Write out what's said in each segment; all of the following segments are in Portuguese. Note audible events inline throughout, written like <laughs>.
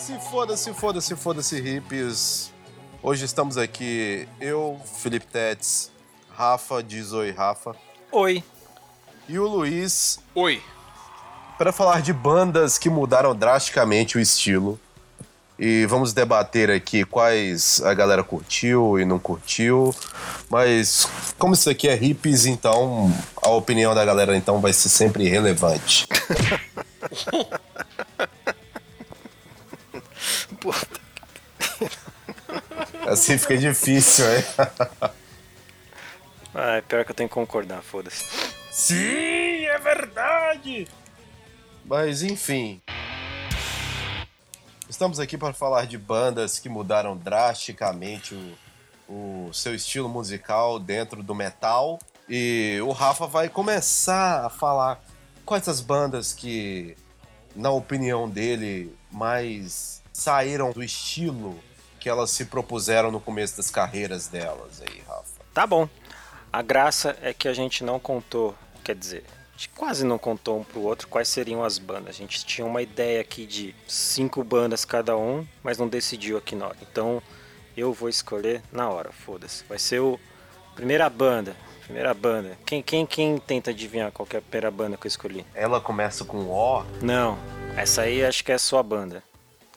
Foda-se, foda-se, foda-se, foda-se, hippies. Hoje estamos aqui, eu, Felipe Tetz, Rafa, diz oi, Rafa, Oi. e o Luiz, Oi. para falar de bandas que mudaram drasticamente o estilo. E vamos debater aqui quais a galera curtiu e não curtiu. Mas como isso aqui é hippies, então a opinião da galera então vai ser sempre relevante. <laughs> Assim fica difícil, hein? <laughs> Ah, é pior que eu tenho que concordar, foda-se. Sim, é verdade! Mas enfim. Estamos aqui para falar de bandas que mudaram drasticamente o, o seu estilo musical dentro do metal. E o Rafa vai começar a falar quais as bandas que, na opinião dele, mais saíram do estilo que elas se propuseram no começo das carreiras delas aí, Rafa. Tá bom. A graça é que a gente não contou, quer dizer, a gente quase não contou um pro outro quais seriam as bandas. A gente tinha uma ideia aqui de cinco bandas cada um, mas não decidiu aqui na hora. Então eu vou escolher na hora, foda-se. Vai ser o primeira banda. Primeira banda. Quem, quem, quem tenta adivinhar qual é a primeira banda que eu escolhi? Ela começa com O, Não, essa aí acho que é a sua banda.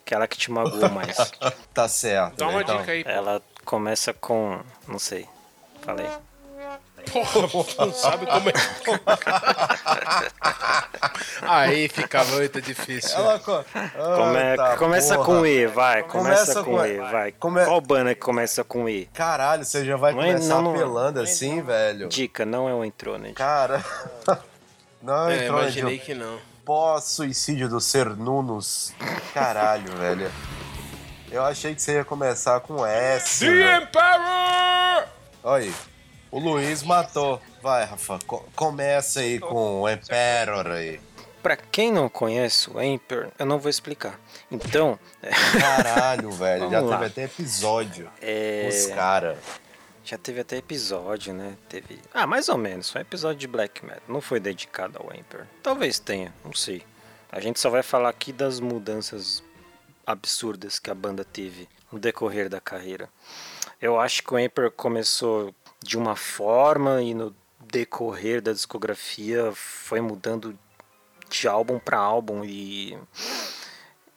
Aquela que te magoou mais. <laughs> tá certo. Dá uma Então, dica aí. pô. Ela começa com. não sei. Falei. Porra, não sabe como é. Aí fica muito difícil. Ela co- Come- começa porra. com E, vai. Começa, Começa com, com E, vai. Come- Qual banda que começa com E? Caralho, você já vai Não é- começar não, não- apelando assim, velho. Dica, não é o Entronet. Cara. <laughs> Não É, entrou imaginei de que não. Pós-suicídio do Ser Nunos. Caralho, <laughs> velho. Eu achei que você ia começar com S. velho. Emperor! Olha aí. O Luiz matou. Vai, Rafa. co- começa aí com o Emperor aí. Pra quem não conhece o Emperor, eu não vou explicar. Então, <laughs> Caralho, velho. Já lá. teve até episódio. é, Os caras. Já teve até episódio, né? Teve. Ah, mais ou menos. Foi um episódio de Black Metal. Não foi dedicado ao Emperor. Talvez tenha, não sei. A gente só vai falar aqui das mudanças absurdas que a banda teve no decorrer da carreira. Eu acho que o Emperor começou de uma forma e no decorrer da discografia foi mudando de álbum para álbum e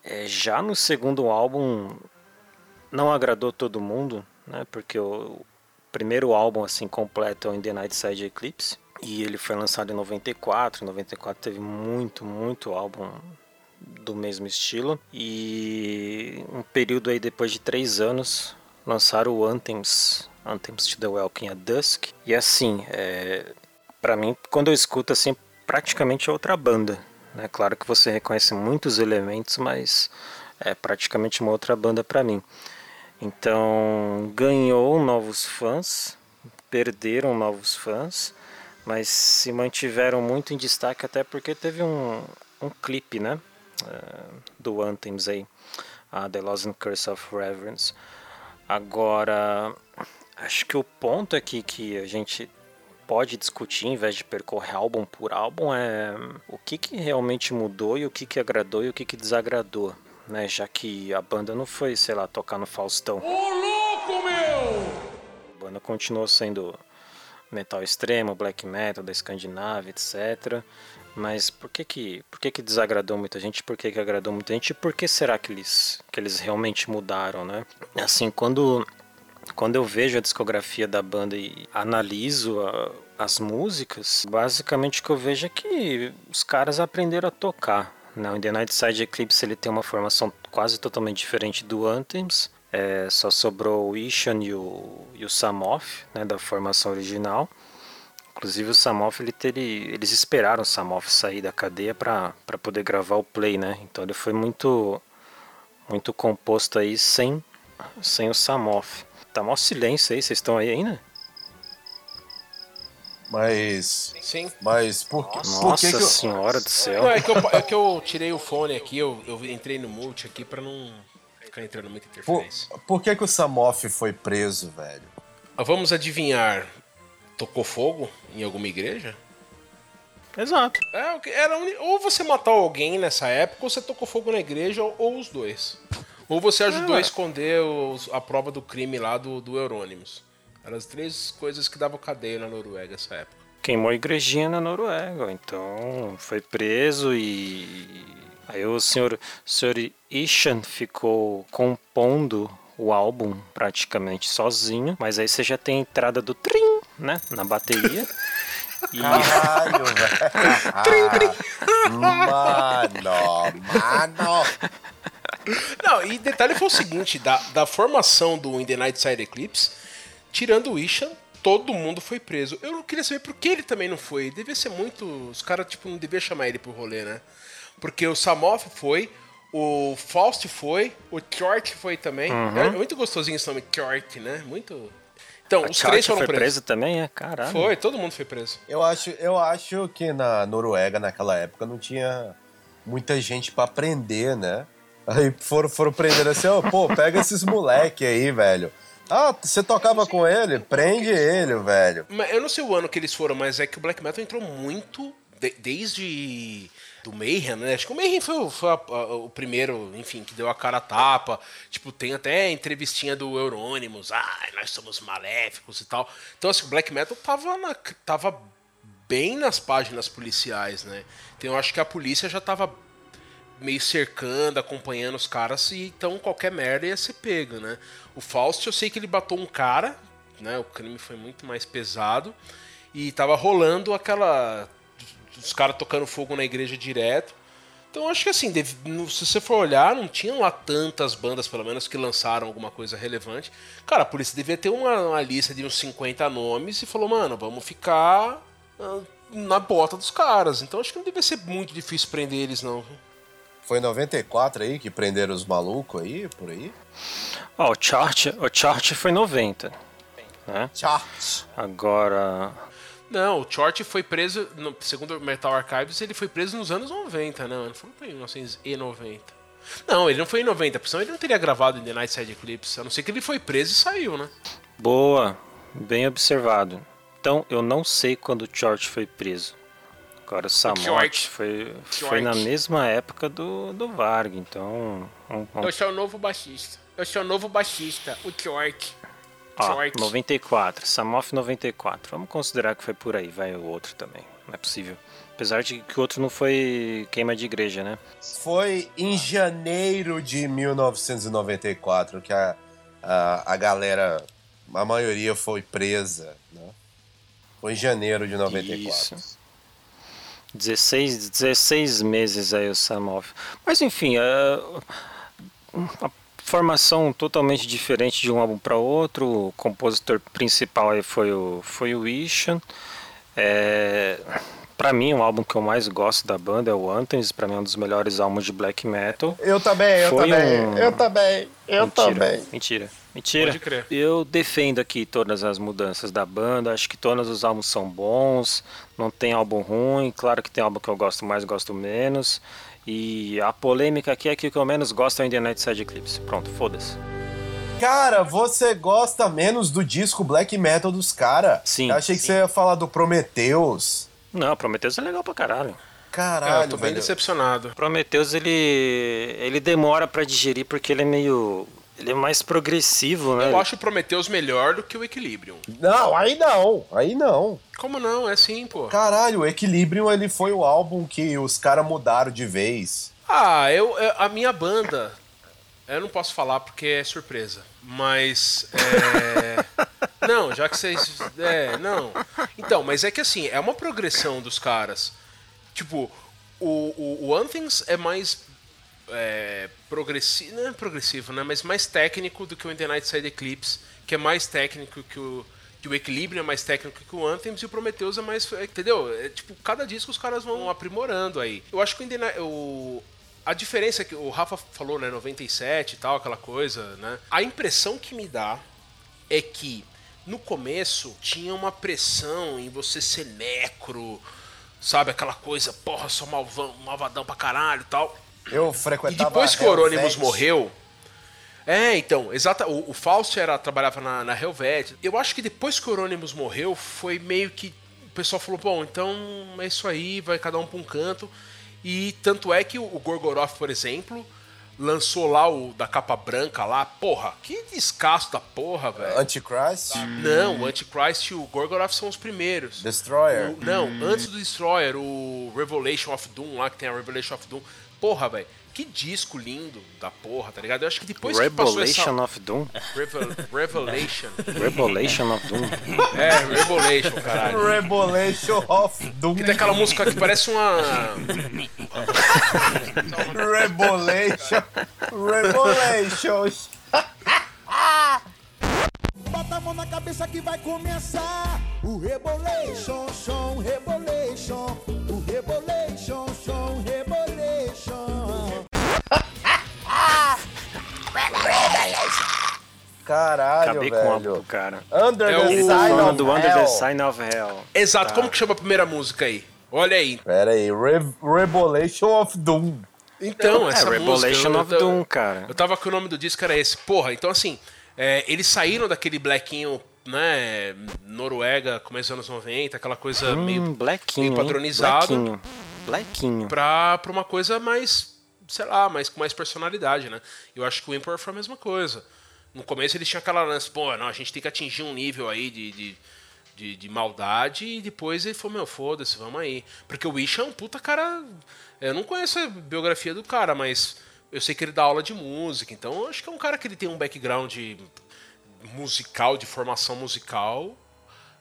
é, já no segundo álbum não agradou todo mundo, né? Porque o primeiro álbum assim completo é o In the Night Side Eclipse e ele foi lançado em 94. Em 94 teve muito, muito álbum do mesmo estilo e um período aí depois de três anos lançaram o Anthems, Anthems to the Welcome at Dusk e assim, é, para mim quando eu escuto assim praticamente é outra banda, né? Claro que você reconhece muitos elementos, mas é praticamente uma outra banda para mim. Então ganhou novos fãs, perderam novos fãs, mas se mantiveram muito em destaque até porque teve um, um clipe, né, eh, do Anthems aí, a The Lost Curse of Reverence. Agora, acho que o ponto aqui que a gente pode discutir, em vez de percorrer álbum por álbum, é o que, que realmente mudou e o que, que agradou e o que, que desagradou. Né, já que a banda não foi, sei lá, tocar no Faustão. A banda continuou sendo metal extremo, black metal da Escandinávia, etc. Mas por que que, por que que desagradou muita gente? Por que que agradou muita gente? E por que será que eles, que eles realmente mudaram, né? Assim, quando quando eu vejo a discografia da banda e analiso a- as músicas, basicamente o que eu vejo é que os caras aprenderam a tocar. Né? O The Night Side Eclipse ele tem uma formação quase totalmente diferente do Anthems. É, só sobrou o Ishan e o, e o Samoth, né, da formação original. Inclusive o Samoth, ele, eles esperaram o Samoth sair da cadeia para poder gravar o play, né? Então ele foi muito muito composto aí sem, sem o Samoff. Tá mó silêncio aí, vocês estão aí ainda? Mas. Sim. Mas por, que- por Nossa que, eu- senhora do céu. Não, é que, eu, é que eu tirei o fone aqui, eu, eu entrei no mute aqui pra não ficar entrando muita por, interferência. por que, que o Samoff foi preso, velho? Ah, Vamos adivinhar. Tocou fogo em alguma igreja? Exato. É, era ou você matou alguém nessa época, ou você tocou fogo na igreja, ou, ou os dois. Ou você ajudou Ah. a esconder os- a prova do crime lá do, do Eurônimos. Eram as três coisas que davam cadeia na Noruega nessa época. Queimou a igrejinha na Noruega, então foi preso e. Aí o senhor, o senhor Ishan ficou compondo o álbum praticamente sozinho, mas aí você já tem a entrada do trim, né, na bateria. E <laughs> Caralho, <laughs> velho. Mano, mano. Não, e detalhe foi o seguinte, da, da formação do In The Night Side Eclipse, tirando o Ishan, todo mundo foi preso. Eu não queria saber por que ele também não foi. Devia ser muito... Os caras, tipo, não deviam chamar ele pro rolê, né? Porque o Samoff foi, o Faust foi, o Chort foi também. É muito gostosinho esse nome, Chort, né? Muito... Então, os Charlie três foram foi presos. preso também, é? Caralho. Foi, todo mundo foi preso. Eu acho, eu acho que na Noruega, naquela época, não tinha muita gente pra prender, né? Aí foram, foram prender assim, ó, pô, pega esses moleque aí, velho. Ah, você tocava com ele? Prende ele, velho. Mas eu não sei o ano que eles foram, mas é que o Black Metal entrou muito de- desde do Mayhem, né? Acho que o Mayhem foi, o- foi a- a- o primeiro, enfim, que deu a cara a tapa. Tipo, tem até entrevistinha do Eurônimos, ah, nós somos maléficos e tal. Então, assim, o Black Metal tava, na- tava bem nas páginas policiais, né? Então, eu acho que a polícia já tava meio cercando, acompanhando os caras, e então qualquer merda ia ser pego, né? O Faust, eu sei que ele matou um cara, né? O crime foi muito mais pesado, e tava rolando aquela. os caras tocando fogo na igreja direto. Então acho que assim, se você for olhar, não tinham lá tantas bandas, pelo menos, que lançaram alguma coisa relevante. Cara, a polícia devia ter uma, uma lista de uns 50 nomes e falou, mano, vamos ficar ah, na bota dos caras. Então acho que não devia ser muito difícil prender eles, não. Foi em 94 aí que prenderam os malucos aí, por aí? Ó, o chart, o chart foi 90, né? Tchau. Agora, Não, o Chort foi preso, no- segundo o Metal Archives, ele foi preso nos anos 90, né? Não foi em 1990. Não, ele não foi em 90, porque senão ele não teria gravado em The Night Side Eclipse. A não ser que ele foi preso e saiu, né? boa, bem observado. Então, eu não sei quando o Chort foi preso. Agora, o Samort foi, foi na mesma época do, do Varg, então... um- um- Eu sou o novo baixista. Eu sou o novo baixista, o Chort. Ó, Chort. 94, Samoff 94. Vamos considerar que foi por aí, vai o outro também. Não é possível. Apesar de que o outro não foi queima de igreja, né? Foi em janeiro de 1994 que a, a, a galera, a maioria foi presa, né? Foi em janeiro de 94. Isso. 16, 16 meses aí o Samoff. Mas enfim, a, a formação totalmente diferente de um álbum para outro. O compositor principal aí foi o, foi o Ishan. É, para mim, o álbum que eu mais gosto da banda é o Anthems. Para mim, é um dos melhores álbuns de black metal. Eu também, eu Foi também, um- eu também, eu mentira, também. Mentira, mentira. Pode crer. Eu defendo aqui todas as mudanças da banda. Acho que todos os álbuns são bons. Não tem álbum ruim. Claro que tem álbum que eu gosto mais, gosto menos. E a polêmica aqui é que o que eu menos gosto é o In The Night Side Eclipse. Pronto, foda-se. Cara, você gosta menos do disco black metal dos caras? Sim, Eu achei que sim. você ia falar do Prometheus. Não, Prometheus é legal pra caralho. É, eu Caralho, tô bem velho. decepcionado. Prometheus ele ele demora pra digerir porque ele é meio ele é mais progressivo, né? Eu acho o Prometheus melhor do que o Equilibrium. Não, aí não, aí não. Como não? É assim, pô. Caralho, o Equilibrium ele foi o álbum que os caras mudaram de vez. Ah, eu, eu- a minha banda, eu não posso falar porque é surpresa, mas é, <laughs> não, já que vocês, é, não. Então, mas é que assim é uma progressão dos caras. Tipo, o, o, o Anthems é mais é, progressivo, não é progressivo, né? Mas mais técnico do que o In The Night Side Eclipse, que é mais técnico que o que o Equilíbrio é mais técnico que o Anthems e o Prometheus é mais, é, entendeu? É, tipo, cada disco os caras vão aprimorando aí. Eu acho que o, o A diferença é que o Rafa falou, né, 97 e tal, aquela coisa, né? A impressão que me dá é que no começo tinha uma pressão em você ser necro, sabe? Aquela coisa, porra, sou malvão, malvadão pra caralho e tal. Eu frequentava. E depois que o Euronymous morreu. É, então, exata. O, o Fausto era, trabalhava na, na Helvet. Eu acho que depois que o Euronymous morreu, foi meio que. O pessoal falou, bom, então é isso aí, vai cada um pra um canto. E tanto é que o, Gorgoroth, por exemplo, lançou lá o da capa branca lá. Porra, que descasso da porra, velho. Antichrist? Não, o Antichrist e o Gorgoroth são os primeiros. Destroyer? O- não, antes do Destroyer, o Revelation of Doom lá, que tem a Revelation of Doom. Porra, velho, que disco lindo da porra, tá ligado? Eu acho que depois que passou essa... Revelation of Doom. Revel... Revelation. Revelation of Doom. <laughs> É, Revelation, caralho. Revelation of Doom. Que tem aquela música que parece uma... Revelation. Revelation. Bota a mão na cabeça que vai começar o Rebolation, som, Rebolation, o Rebolation, som, Rebolation. Caralho, Acabei com velho. do cara. Under É the o- Sign of do Under the Hell. Sign of Hell. Exato, Tá. como que chama a primeira música aí? Olha aí. Pera aí, Re Revelation of Doom. Então, É, essa Revelation música... of eu- Doom, cara. Eu tava com o nome do disco, era esse. Porra, então assim, é, eles saíram daquele blackinho, né, Noruega, começo dos anos 90, aquela coisa Hum, meio Blackinho, meio padronizado. Blackinho. Blackinho. pra, pra uma coisa mais, sei lá, mais, com mais personalidade, né? Eu acho que o Emperor foi a mesma coisa. No começo eles tinham aquela lance, pô, não, a gente tem que atingir um nível aí de, de, de, de maldade, e depois ele falou, meu, foda-se, vamos aí. Porque o Wish é um puta cara. Eu não conheço a biografia do cara, mas eu sei que ele dá aula de música, então eu acho que é um cara que ele tem um background musical, de formação musical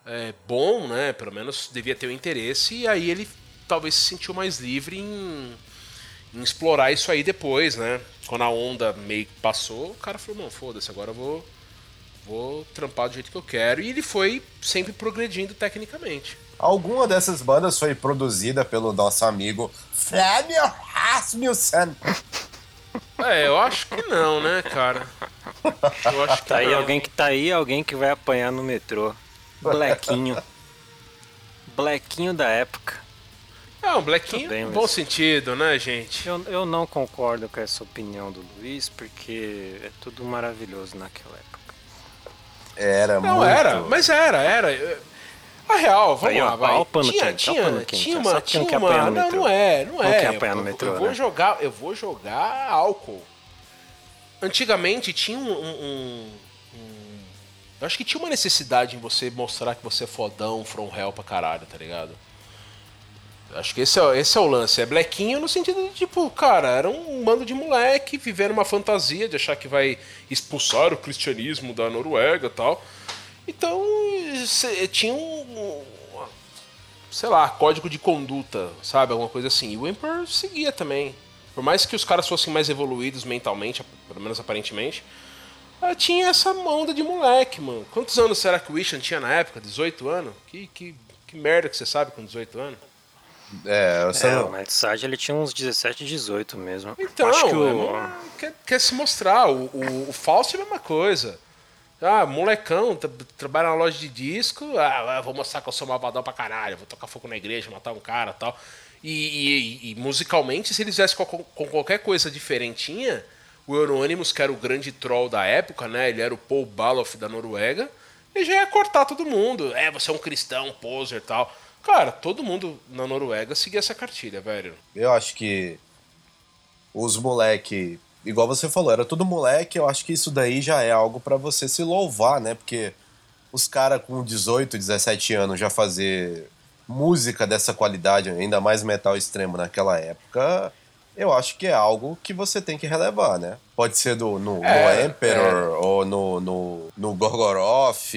é, bom, né? Pelo menos devia ter o interesse, e aí ele talvez se sentiu mais livre em, em explorar isso aí depois, né? Quando a onda meio que passou, o cara falou, não, foda-se, agora eu vou, vou trampar do jeito que eu quero. E ele foi sempre progredindo tecnicamente. Alguma dessas bandas foi produzida pelo nosso amigo Flamio Rasmussen. É, eu acho que não, né, cara? Eu acho que Tá aí não. alguém que tá aí, alguém que vai apanhar no metrô. Blequinho. Blequinho da época. É, um Tudo bem, mas- bom sentido, né, gente? Eu, eu não concordo com essa opinião do Luiz, porque é tudo maravilhoso naquela época. Era Não, muito... era, mas era, era. A real, vamos Aí, ó, lá, vai. ó o pano tinha, quente, ó tinha, pano quente, tinha uma, não tinha quer apanhar uma, no não, metrô. não é, não Não é. quer apanhar no Eu- metrô, eu vou né? jogar, eu vou jogar álcool. Antigamente tinha um, um- um- um- eu acho que tinha uma necessidade em você mostrar que você é fodão, from hell pra caralho, tá ligado? Acho que esse é, esse é o lance. É blequinho no sentido de, tipo, cara, era um bando de moleque vivendo uma fantasia de achar que vai expulsar o cristianismo da Noruega tal. Então, tinha um, um- sei lá, código de conduta, sabe? Alguma coisa assim. E o Emperor seguia também. Por mais que os caras fossem mais evoluídos mentalmente, pelo menos aparentemente, ah, tinha essa onda de moleque, mano. Quantos anos será que o Ishan tinha na época? 18 anos? Que, que, que merda que você sabe com 18 anos? É, você É, não- o Matt Sage ele tinha uns 17, 18 mesmo. Então, Acho que é o, quer, quer se mostrar. O, o, o Fausto é a mesma coisa. Ah, molecão, tra- trabalha na loja de disco. Ah, vou mostrar que eu sou malvadão pra caralho. Vou tocar fogo na igreja, matar um cara e tal. E, e- e musicalmente, se eles viessem com, com qualquer coisa diferentinha, o Euronymous, que era o grande troll da época, né? Ele era o Paul Baloff da Noruega. Ele já ia cortar todo mundo. É, você é um cristão, poser e tal. Cara, todo mundo na Noruega seguia essa cartilha, velho. Eu acho que os moleque, igual você falou, era tudo moleque, eu acho que isso daí já é algo pra você se louvar, né? Porque os caras com 18, 17 anos já fazer música dessa qualidade, ainda mais metal extremo naquela época, eu acho que é algo que você tem que relevar, né? Pode ser do, no, É, no Emperor, ou no, no, no Gorgoroth,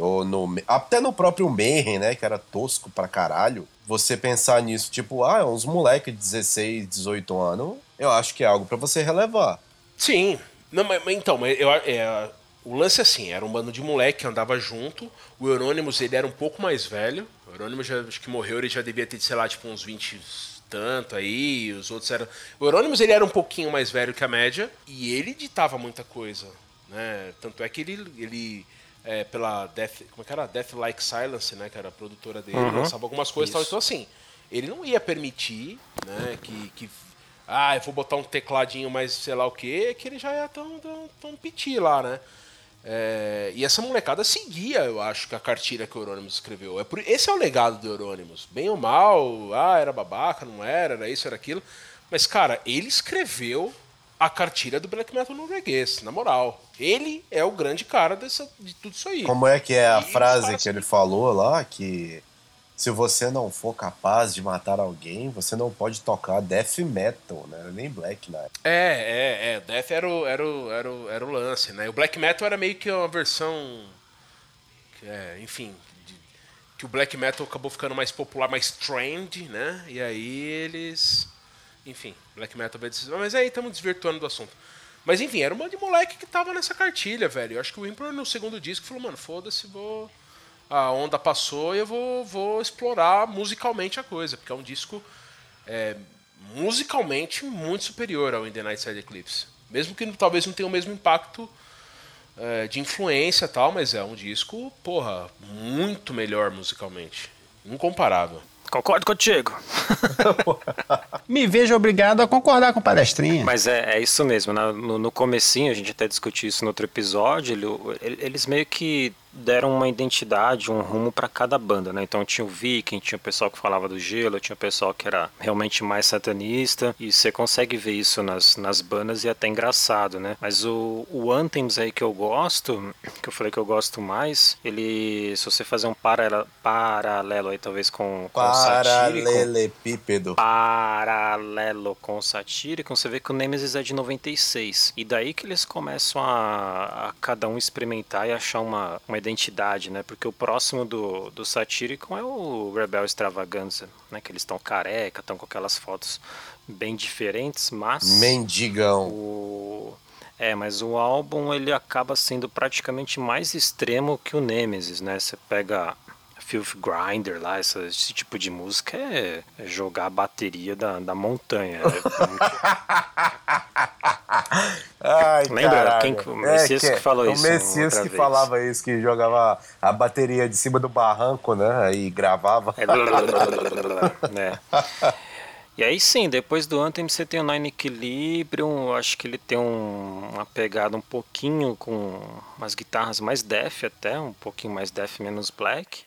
ou no. Até no próprio Mayhem, né? Que era tosco pra caralho. Você pensar nisso, tipo, ah, uns moleque de 16, 18 anos, eu acho que é algo pra você relevar. Sim. Não, mas, mas então, mas eu, é, o lance é assim, era um bando de moleque que andava junto. O Euronymous, ele era um pouco mais velho. O Euronymous, já, acho que morreu, ele já devia ter, sei lá, tipo, uns 20, tanto aí, os outros eram. O Euronymous ele era um pouquinho mais velho que a média e ele ditava muita coisa, né? Tanto é que ele, ele é, pela Death, como é que era? Death Like Silence, né? Que era a produtora dele, Uhum. lançava algumas coisas e tal. Então, assim, ele não ia permitir, né? Que, que ah, eu vou botar um tecladinho mais sei lá o que, que ele já ia tão, tão, tão piti lá, né? É, e essa molecada seguia, eu acho, que a cartilha que o Euronymous escreveu. É por, esse é o legado do Euronymous. Bem ou mal, ah, era babaca, não era, era isso, era aquilo. Mas, cara, ele escreveu a cartilha do black metal norueguês, na moral. Ele é o grande cara dessa, de tudo isso aí. Como é que é a E frase que ele falou lá? Que se você não for capaz de matar alguém, você não pode tocar death metal, né? Nem black, né? É, é, é. Death era o, era o, era o, era o lance, né? O Black Metal era meio que uma versão. é, enfim. de- que o Black Metal acabou ficando mais popular, mais trend, né? E aí eles. Enfim, Black Metal veio desses. Mas aí estamos desvirtuando do assunto. Mas enfim, era uma de moleque que tava nessa cartilha, velho. Eu acho que o Emperor no segundo disco falou, mano, foda-se, vou. A onda passou e eu vou, vou explorar musicalmente a coisa, porque é um disco é, musicalmente muito superior ao In The Night Side Eclipse. Mesmo que talvez não tenha o mesmo impacto é, de influência e tal, mas é um disco, porra, muito melhor musicalmente. Incomparável. Concordo contigo. <laughs> Me vejo obrigado a concordar com o palestrinha. Mas é, é isso mesmo. na- No, no comecinho, a gente até discutiu isso no outro episódio, ele- ele- eles meio que deram uma identidade, um rumo para cada banda, né? Então tinha o Viking, tinha o pessoal que falava do gelo, tinha o pessoal que era realmente mais satanista, e você consegue ver isso nas, nas bandas e é até engraçado, né? Mas o, o Anthems aí que eu gosto, <clears throat> que eu falei que eu gosto mais, ele, se você fazer um paralelo, paralelo aí talvez com, com o Satírico, Paralelepípedo. paralelo com o Satyricon, você vê que o Nemesis é de 96. E daí que eles começam a, a cada um experimentar e achar uma, uma identidade, né? Porque o próximo do, do Satyricon é o Rebel Extravaganza, né? Que eles estão careca, estão com aquelas fotos bem diferentes, mas... Mendigão. O... É, mas o álbum ele acaba sendo praticamente mais extremo que o Nemesis, né? Você pega Filth Grinder lá, essa- esse tipo de música é, é jogar a bateria da, da montanha. É muito- <laughs> Ai, Lembra? caralho. Quem que- o Messias que falou o isso Messias outra que vez. falava isso, que jogava a bateria de cima do barranco, né? E gravava. É, né? E aí sim, depois do Anthem você tem o Nine Equilibrium, acho que ele tem um- uma pegada um pouquinho com umas guitarras mais death até, um pouquinho mais death menos black.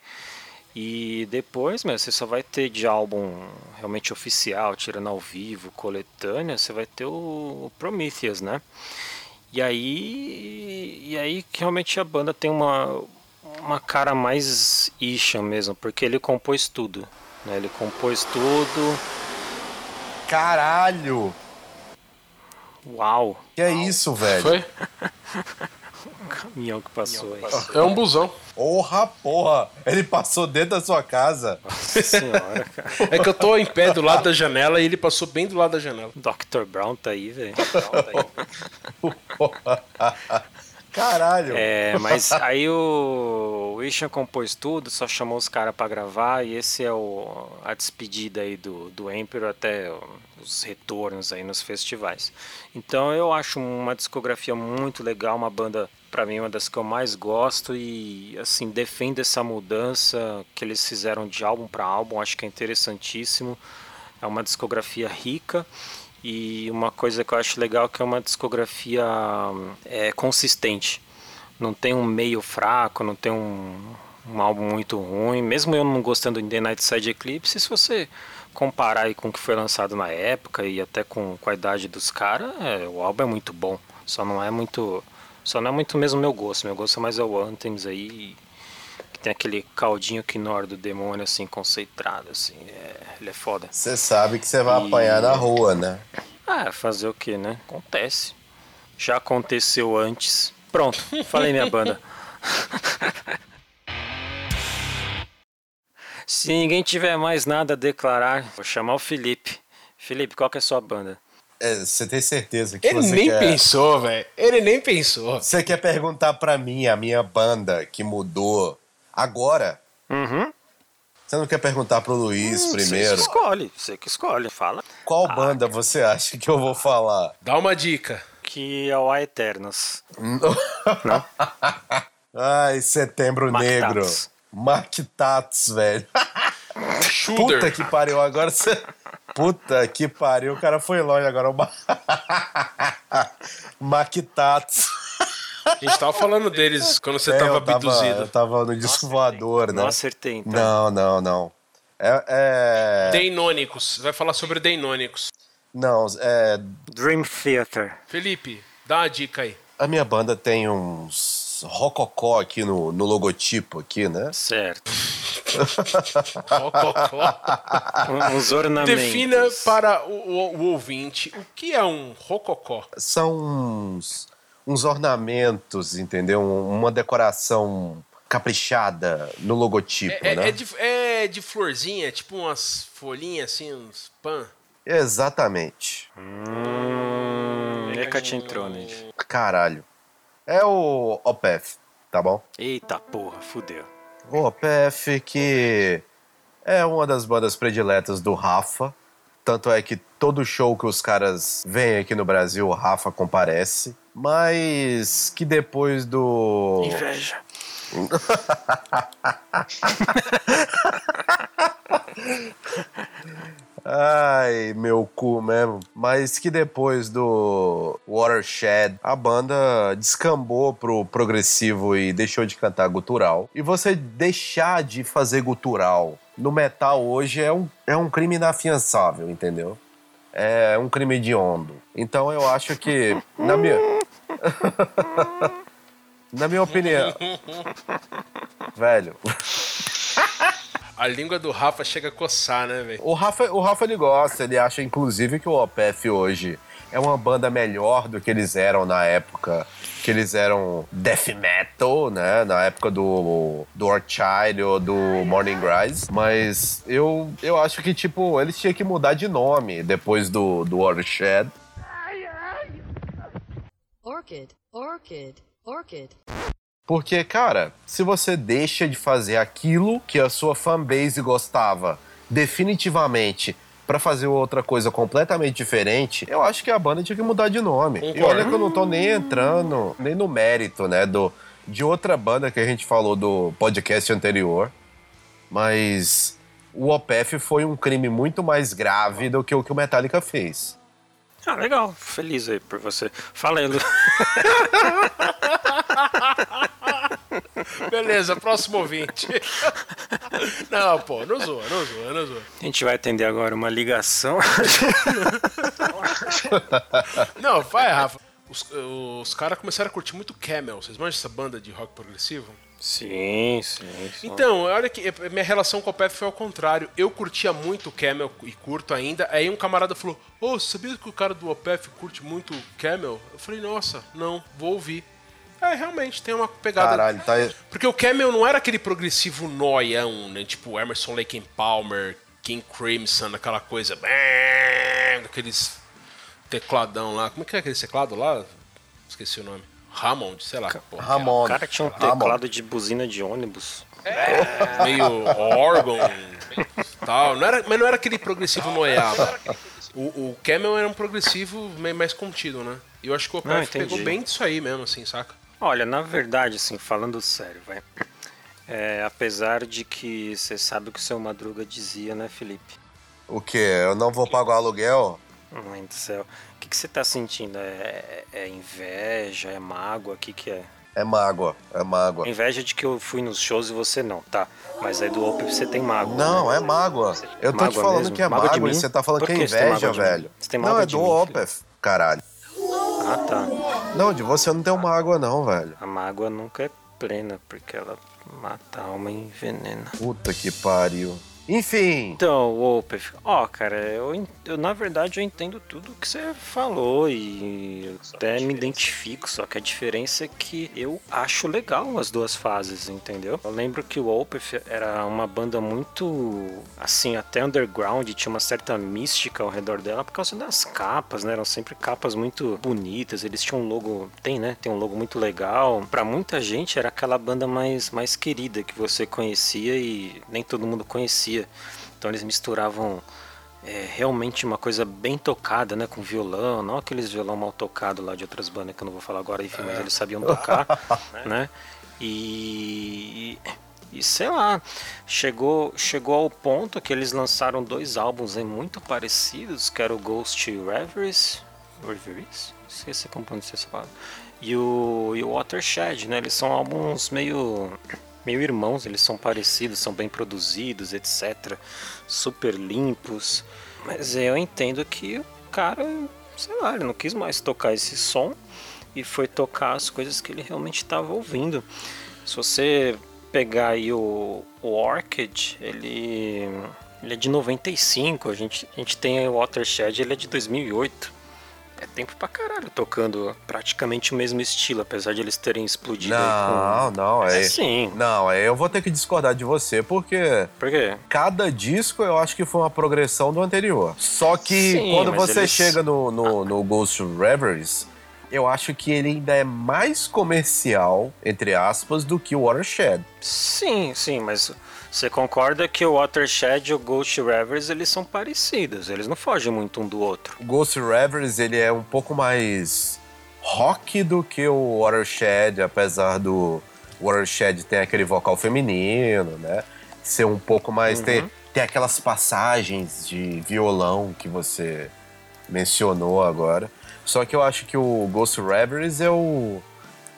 E depois, meu, você só vai ter de álbum realmente oficial, tirando ao vivo, coletânea, você vai ter o, Prometheus, né? E aí, e aí que realmente a banda tem uma, uma cara mais Ishan mesmo, porque ele compôs tudo. Né? Ele compôs tudo. Caralho! Uau! Que é isso, velho? Foi? <laughs> Caminhão que passou aí. É um busão. Porra, porra! Ele passou dentro da sua casa. Nossa senhora, cara. É que eu tô em pé do lado da janela e ele passou bem do lado da janela. Dr. Brown tá aí, velho. <laughs> Caralho! É, mas aí o, o Ishan compôs tudo, só chamou os caras pra gravar e esse é o, a despedida aí do, do Emperor até os retornos aí nos festivais. Então eu acho uma discografia muito legal, uma banda pra mim uma das que eu mais gosto e assim defendo essa mudança que eles fizeram de álbum pra álbum, acho que é interessantíssimo. É uma discografia rica e uma coisa que eu acho legal é que é uma discografia é, consistente. Não tem um meio fraco, não tem um, um álbum muito ruim. Mesmo eu não gostando de The Night Side Eclipse, se você comparar aí com o que foi lançado na época e até com, com a idade dos caras, é, o álbum é muito bom. Só não é muito. Só não é muito mesmo meu gosto. Meu gosto é mais é o Anthems aí. Que tem aquele caldinho quinor do demônio assim, concentrado, assim. É, ele é foda. Você sabe que você vai E- apanhar na rua, né? Ah, fazer o que, né? Acontece. Já aconteceu antes. Pronto, falei minha banda. <laughs> Se ninguém tiver mais nada a declarar, vou chamar o Felipe. Felipe, qual que é a sua banda? É, Você tem certeza que Ele você nem quer... pensou, velho. Ele nem pensou. Você quer perguntar pra mim, a minha banda que mudou agora? Uhum. Você não quer perguntar pro Luiz Você primeiro? que escolhe, você que escolhe. Fala Qual banda você acha que eu vou falar? Dá uma dica. que é o A Eternas. <laughs> Ai, Setembro Mark Negro. Tats. Mark Tats, velho. <laughs> Puta que pariu, agora você. Puta que pariu, o cara foi longe agora. O Ma- <laughs> Mark Tats. A gente tava falando deles quando você É, tava tava, abduzido. eu tava no disco voador, né? Não acertei, então. Não, não, não. É. é... Deinônicos. Vai falar sobre Deinônicos. Não, é. Dream Theater. Felipe, dá uma dica aí. A minha banda tem uns rococó aqui no, no logotipo, aqui, né? Certo. Rococó. <laughs> Uns ornamentos. Defina para o, o- o ouvinte o que é um rococó. São uns, uns ornamentos, entendeu? Um- Uma decoração caprichada no logotipo, É, né? é de, é de florzinha, tipo umas folhinhas assim, uns pan. Exatamente. Hum, Mechatronic. Caralho. É o OPF, tá bom? Eita porra, fudeu. O OPF que é uma das bandas prediletas do Rafa. Tanto é que todo show que os caras vêm aqui no Brasil, o Rafa comparece. Mas que depois do. Inveja. <laughs> Ai, meu cu mesmo. Mas que depois do Watershed, a banda descambou pro progressivo e deixou de cantar gutural. E você deixar de fazer gutural no metal hoje é um, é um crime inafiançável, entendeu? É um crime hediondo. Então eu acho que, na minha. <laughs> na minha opinião. <laughs> Velho. A língua do Rafa chega a coçar, né, velho? O Rafa, o Rafa ele gosta, ele acha inclusive que o OPF hoje é uma banda melhor do que eles eram na época que eles eram death metal, né? Na época do, do Orchid ou do Morning Rise. Mas eu, eu acho que, tipo, eles tinham que mudar de nome depois do, do Watershed. Orchid, orchid, orchid. Porque, cara, se você deixa de fazer aquilo que a sua fanbase gostava definitivamente pra fazer outra coisa completamente diferente, eu acho que a banda tinha que mudar de nome. E Concordo. olha que eu não tô nem entrando nem no mérito, né, do, de outra banda que a gente falou do podcast anterior. Mas o OPF foi um crime muito mais grave do que o que o Metallica fez. Ah, legal. Feliz aí por você. Fala aí, Lu. <laughs> <laughs> Beleza, próximo ouvinte. <laughs> Não, pô, não zoa, não zoa, não zoa. A gente vai atender agora uma ligação. <laughs> Não, vai, Rafa. Os, os caras começaram a curtir muito Camel. Vocês manjam essa banda de rock progressivo? sim, sim. sim. Então, olha que eh, minha relação com o PF foi ao contrário. Eu curtia muito o Camel e curto ainda. Aí um camarada falou: Ô, você sabia que o cara do OPF curte muito Camel? Eu falei: Nossa, não, vou ouvir. É, realmente, tem uma pegada. Caralho, tá. Porque o Camel não era aquele progressivo noião, né? Tipo Emerson Lake and Palmer, King Crimson, aquela coisa. Aqueles tecladão lá. Como é que é aquele teclado lá? Esqueci o nome. Hammond, sei lá. porra, O Ramon. cara tinha um Ramon. teclado de buzina de ônibus. meio órgão tal. Não era, mas não era aquele progressivo noiado. O, o Camel era um progressivo meio mais contido, né? E eu acho que o OPF pegou bem disso aí mesmo, assim, saca? Olha, na verdade, assim, falando sério, vai. É, apesar de que você sabe o que o seu Madruga dizia, né, Felipe? O quê? Eu não vou pagar o aluguel? Mãe do céu. O que, que você tá sentindo? É, é inveja? É mágoa? O que, que é? É mágoa, é mágoa. Inveja de que eu fui nos shows e você não, tá? Mas aí do Op você tem mágoa. Não, é mágoa. Eu tô te Mágoa falando mesmo? que é Mágoa mágoa e mim? você tá falando Por que é que você tem inveja, mágoa de mim? velho. Você tem não, mágoa é de do Opeth, caralho. Ah, tá. Não, de você não tenho mágoa, não, velho. A mágoa nunca é plena, porque ela mata a alma e envenena. Puta que pariu. Enfim. Então, Opeth, ó, cara, eu, eu, na verdade eu entendo tudo que você falou e até me identifico, só que a diferença é que eu acho legal as duas fases, entendeu? Eu lembro que o Opeth era uma banda muito, assim, até underground, tinha uma certa mística ao redor dela por causa das capas, né? Eram sempre capas muito bonitas, eles tinham um logo, tem, né? Tem um logo muito legal. Pra muita gente era aquela banda mais, mais querida que você conhecia e nem todo mundo conhecia. Então eles misturavam é, realmente uma coisa bem tocada, né? Com violão, não aqueles violão mal tocado lá de outras bandas que eu não vou falar agora, enfim, mas eles sabiam tocar, <laughs> né? E, e sei lá, chegou, chegou ao ponto que eles lançaram dois álbuns aí muito parecidos, que era o Ghost Reveries, Reveries? Esqueci como pronunciar essa palavra. E o, e o Watershed, né? Eles são álbuns meio meio irmãos, eles são parecidos, são bem produzidos, etc. Super limpos. Mas eu entendo que o cara, sei lá, ele não quis mais tocar esse som e foi tocar as coisas que ele realmente estava ouvindo. Se você pegar aí o, o Orchid, ele, ele é de 95, a gente, a gente tem o Watershed, ele é de 2008. É tempo pra caralho tocando praticamente o mesmo estilo, apesar de eles terem explodido Não, não, com... é. Sim. Não, é, eu vou ter que discordar de você, porque Por quê? cada disco eu acho que foi uma progressão do anterior. Só que Sim, quando você eles- chega no, no, no Ghost Reveries, eu acho que ele ainda é mais comercial, entre aspas, do que o Watershed. Sim, sim, mas você concorda que o Watershed e o Ghost Reveries eles são parecidos, eles não fogem muito um do outro. O Ghost Reveries ele é um pouco mais rock do que o Watershed, apesar do Watershed ter aquele vocal feminino, né? Ser um pouco mais. Ter, ter aquelas passagens de violão que você mencionou agora. Só que eu acho que o Ghost Reveries é o.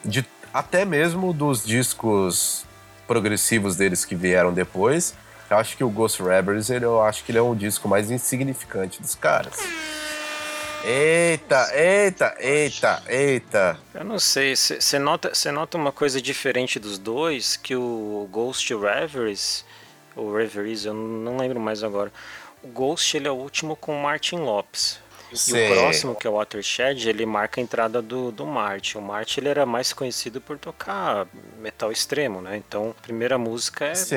De, até mesmo dos discos progressivos deles que vieram depois. Eu acho que o Ghost ele, eu acho que ele é o disco mais insignificante dos caras. Eita, eita, eita, eita. Eu não sei, você nota, cê nota uma coisa diferente dos dois, que o Ghost Reveries, ou Reveries, eu não lembro mais agora. O Ghost ele é o último com o Martin Lopes. E o próximo, que é o Watershed, ele marca a entrada do, do Martin. O Martin ele era mais conhecido por tocar metal extremo, né? Então, a primeira música é Sim.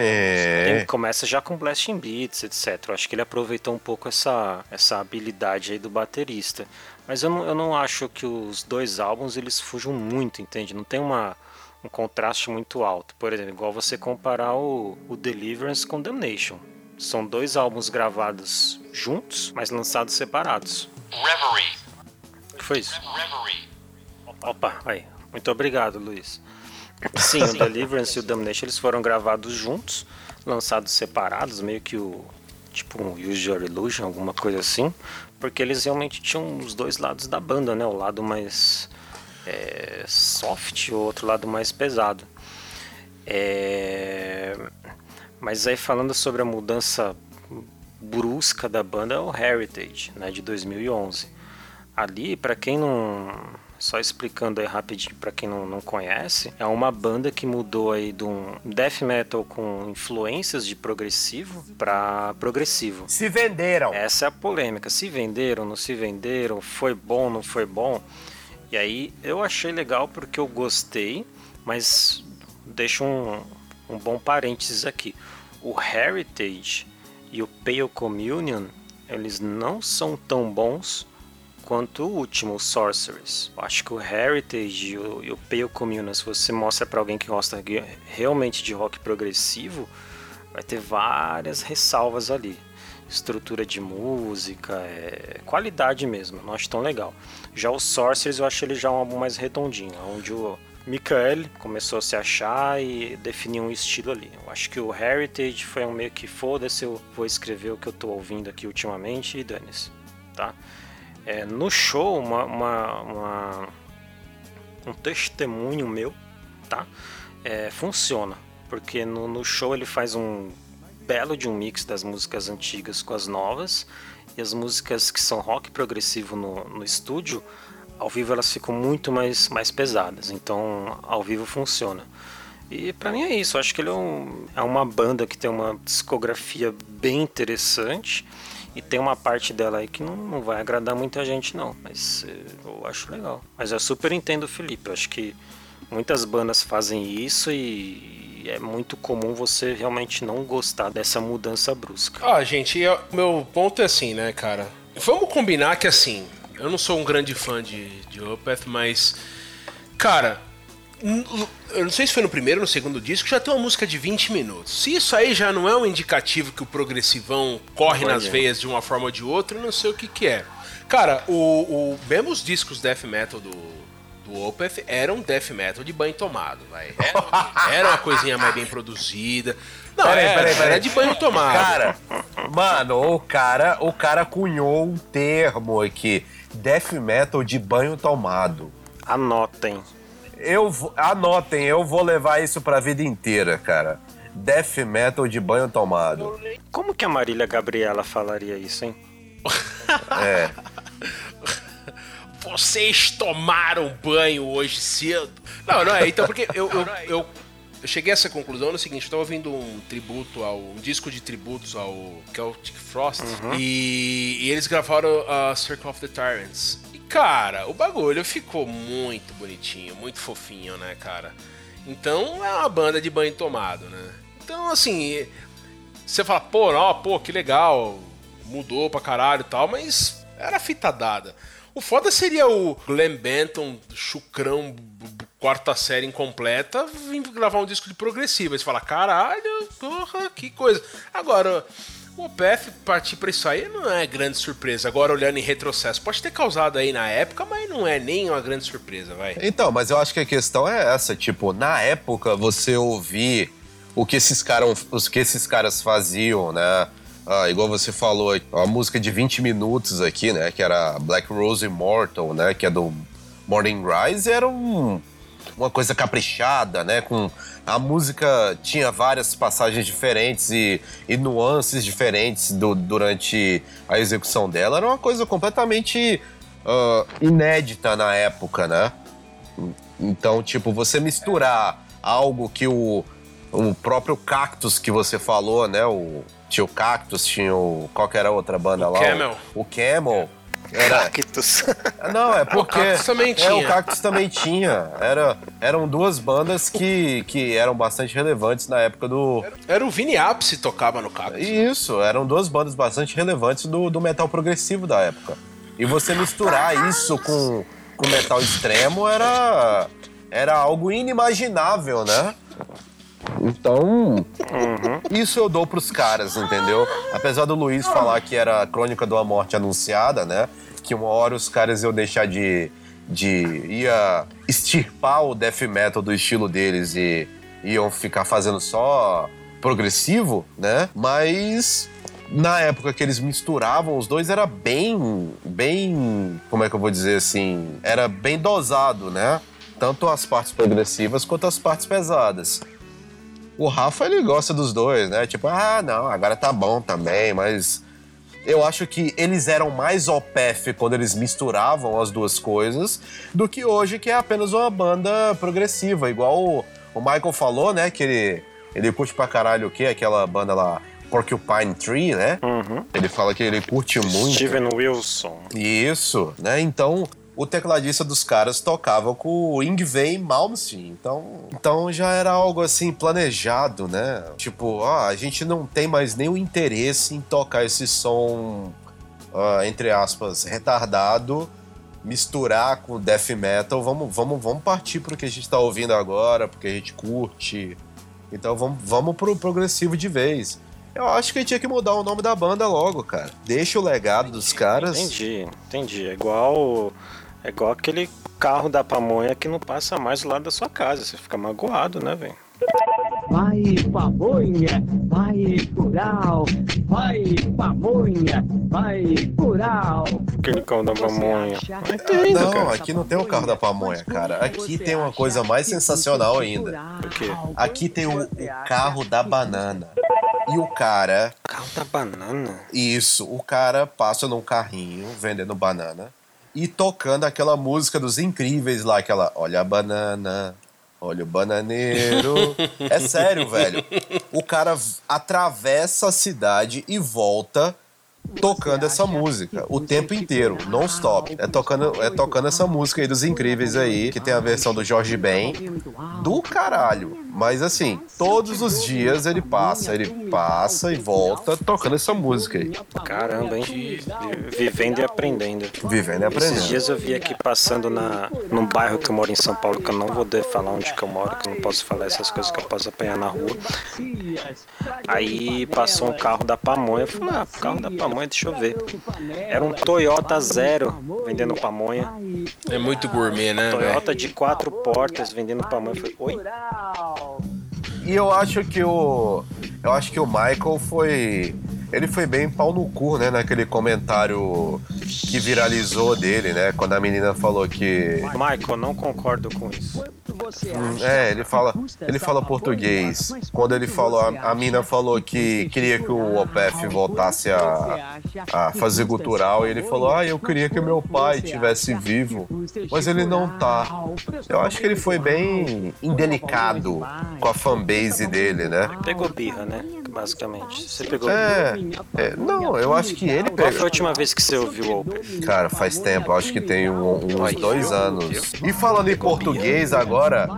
Tem- começa já com blasting beats, etc. Eu acho que ele aproveitou um pouco essa, essa habilidade aí do baterista. Mas eu não, eu não acho que os dois álbuns eles fujam muito, entende? Não tem uma, um contraste muito alto. Por exemplo, igual você comparar o, o Deliverance com Damnation. São dois álbuns gravados juntos, mas lançados separados. Reverie. O que foi isso? Reverie. Opa, aí. Muito obrigado, Luiz. Sim, o Deliverance e o Damnation eles foram gravados juntos, lançados separados, meio que o tipo um Use Your Illusion, alguma coisa assim, porque eles realmente tinham os dois lados da banda, né? O lado mais é, soft e o outro lado mais pesado. É, Mas aí falando sobre a mudança brusca da banda é o Heritage, né, de 2011. Ali, para quem não. Só explicando aí rapidinho para quem não, não conhece, é uma banda que mudou aí de um death metal com influências de progressivo para progressivo. Se venderam. Essa é a polêmica. Se venderam, não se venderam, foi bom, não foi bom. E aí eu achei legal porque eu gostei, mas deixo um, um bom parênteses aqui. O Heritage e o Pale Communion, eles não são tão bons quanto o último, o Sorceress. Acho que o Heritage e o, e o Pale Communion, se você mostra para alguém que gosta realmente de rock progressivo, vai ter várias ressalvas ali. Estrutura de música, é, qualidade mesmo, não acho tão legal. Já o Sorcerers eu acho ele já um álbum mais redondinho, onde o Mikael começou a se achar e definir um estilo ali. Eu acho que o Heritage foi um meio que foda-se, eu vou escrever o que eu tô ouvindo aqui ultimamente e dane-se, tá? É, no show, uma, uma- uma- um testemunho meu, tá? É, funciona, porque no, no show ele faz um belo de um mix das músicas antigas com as novas e as músicas que são rock progressivo no, no estúdio, ao vivo elas ficam muito mais, mais pesadas, então ao vivo funciona. E pra mim é isso. Acho que ele é, um, é uma banda que tem uma discografia bem interessante. E tem uma parte dela aí que não, não vai agradar muita gente, não. Mas eh, eu acho legal. Mas eu super entendo o Felipe. Eu acho que muitas bandas fazem isso e é muito comum você realmente não gostar dessa mudança brusca. Ah, gente, eu- meu ponto é assim, né, cara? Vamos combinar que assim, eu não sou um grande fã de, de Opeth, mas. Cara, eu não sei se foi no primeiro ou no segundo disco, já tem uma música de 20 minutos. Se isso aí já não é um indicativo que o progressivão corre nas Olha. veias de uma forma ou de outra, eu não sei o que que é. Cara, o, o mesmo os discos death metal do, do Opeth eram death metal de banho tomado, vai. Era, era uma coisinha mais bem produzida. Não, Peraí, era, peraí, peraí. era de banho tomado. Cara, mano, o cara, o cara cunhou um termo aqui, death metal de banho tomado. Anotem. Eu vou- anotem, eu vou levar isso pra vida inteira, cara. Death metal de banho tomado. Como que a Marília Gabriela falaria isso, hein? É. <laughs> Vocês tomaram banho hoje cedo? Não, não é. Então, porque eu, eu, eu, eu cheguei a essa conclusão no seguinte: eu tava ouvindo um tributo ao. um disco de tributos ao Celtic Frost. E, e eles gravaram a Circle of the Tyrants. Cara, o bagulho ficou muito bonitinho, muito fofinho, né, cara? Então é uma banda de banho tomado, né? Então, assim, você fala, pô, ó, pô, que legal, mudou pra caralho e tal, mas era fita dada. O foda seria o Glenn Benton, chucrão, quarta série incompleta, vir gravar um disco de progressiva. Você fala, caralho, porra, que coisa. Agora, o Opeth partir pra isso aí não é grande surpresa. Agora, olhando em retrocesso, pode ter causado aí na época, mas não é nem uma grande surpresa, vai. Então, mas eu acho que a questão é essa, tipo, na época você ouvir o que esses caras, os que esses caras faziam, né? Ah, igual você falou, a música de 20 minutos aqui, né, que era Black Rose Immortal, né, que é do Morning Rise, era um, uma coisa caprichada, né, com a música tinha várias passagens diferentes e, e nuances diferentes do- durante a execução dela, era uma coisa completamente ah, inédita na época, né? Então, tipo, você misturar algo que o, o próprio Cactus que você falou, né? O, tinha o Cactus, tinha o. Qual que era a outra banda O lá? Camel. O, o Camel. Era, Cactus. <laughs> não, é porque. Cactus também É, tinha. o Cactus também tinha. Era, eram duas bandas que, que eram bastante relevantes na época do. Era o Vini Apse tocava no Cactus. Isso, eram duas bandas bastante relevantes do, do metal progressivo da época. E você misturar isso com, com metal extremo era, era algo inimaginável, né? Então, isso eu dou pros caras, entendeu? Apesar do Luiz falar que era a Crônica de uma Morte Anunciada, né? Que uma hora os caras iam deixar de. de ia extirpar o death metal do estilo deles e iam ficar fazendo só progressivo, né? Mas na época que eles misturavam os dois era bem, bem, como é que eu vou dizer assim, era bem dosado, né? Tanto as partes progressivas quanto as partes pesadas. O Rafa ele gosta dos dois, né? Tipo, ah, não, agora tá bom também, mas eu acho que eles eram mais OPF quando eles misturavam as duas coisas do que hoje, que é apenas uma banda progressiva. Igual o, o Michael falou, né? Que ele, ele curte pra caralho o quê? Aquela banda lá, Porcupine Tree, né? Uhum. Ele fala que ele curte muito. Steven Wilson. Isso, né? Então, o tecladista dos caras tocava com o Yngwie Malmsteen. Então, então já era algo assim planejado, né? Tipo, ó, a gente não tem mais nenhum interesse em tocar esse som, ah, entre aspas, retardado, misturar com death metal. Vamos, vamos, vamos partir pro que a gente tá ouvindo agora, porque a gente curte. Então vamos, vamos pro progressivo de vez. Eu acho que tinha que mudar o nome da banda logo, cara. Deixa o legado dos caras. Entendi, entendi. É igual. É igual aquele carro da pamonha que não passa mais do lado da sua casa. Você fica magoado, né, velho? Vai pamonha, vai plural, vai pamonha, vai plural. Aquele carro da pamonha. Não cara. aqui não tem o carro da pamonha, cara. Aqui tem uma coisa mais sensacional ainda. O quê? Aqui tem o, o carro da banana. E o cara, Carro da banana. isso, o cara passa num carrinho vendendo banana e tocando aquela música dos incríveis lá, aquela Olha a banana, Olha o bananeiro. é sério, velho. O cara atravessa a cidade e volta tocando essa música o tempo inteiro, non stop. É tocando, é tocando essa música aí dos incríveis aí, que tem a versão do Jorge Ben, do caralho. Mas assim, todos os dias ele passa, ele passa e volta tocando essa música aí. Caramba, hein? Vi- Vivendo e aprendendo. Vivendo e Esses aprendendo. dias eu vi aqui passando na, num bairro que eu moro em São Paulo, que eu não vou poder falar onde que eu moro, que eu não posso falar essas coisas que eu posso apanhar na rua. Aí passou um carro da pamonha. Eu falei, ah, carro da pamonha, deixa eu ver. Era um Toyota Zero vendendo pamonha. É muito gourmet, né? Toyota de quatro portas vendendo pamonha. Eu falei, oi? E eu acho que o. Eu acho que o Michael foi. Ele foi bem pau no cu, né? Naquele comentário que viralizou dele, né? Quando a menina falou que. Michael, não concordo com isso. É, ele fala, ele fala português. Quando ele falou, a, a mina falou que queria que o OPF voltasse a, a fazer cultural e ele falou: "Ah, eu queria que meu pai tivesse vivo, mas ele não tá". Eu acho que ele foi bem indelicado com a fanbase dele, né? Pegou birra, né? Basicamente. Você pegou É, é, não, eu acho que ele Qual foi a pegou. última vez que você ouviu o? Cara, faz tempo, acho que tem um- uns dois anos. E falando em português agora,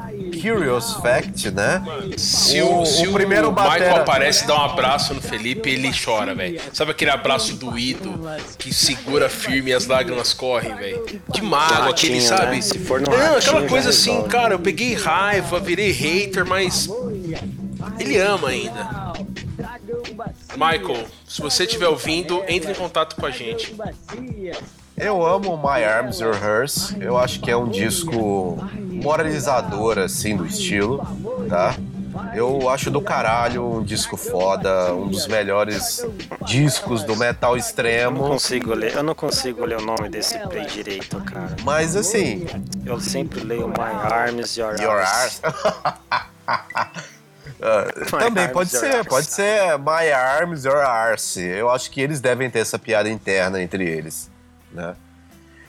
Curious Fact, né? Se O- se o primeiro Michael batera- aparece e dá um abraço no Felipe, ele chora, velho. Sabe aquele abraço doído que segura firme e as lágrimas correm, velho? Que mágoa, aquele, Ratinho, sabe? né? Se for no Não, aquela já coisa assim, cara, eu peguei raiva, virei hater, mas ele ama ainda. Michael, se você estiver ouvindo, entre em contato com a gente. Eu amo My Arms Your Hers. Eu acho que é um disco moralizador, assim, do estilo, tá? Eu acho do caralho um disco foda, um dos melhores discos do metal Eu não extremo. consigo ler, eu não consigo ler o nome desse play direito, cara. Mas assim, Eu sempre leio My Arms, Your, Your Arms. Arms. <laughs> Ah, <laughs> também pode ser, pode ser My Arms, Your Arse. Eu acho que eles devem ter essa piada interna entre eles, né?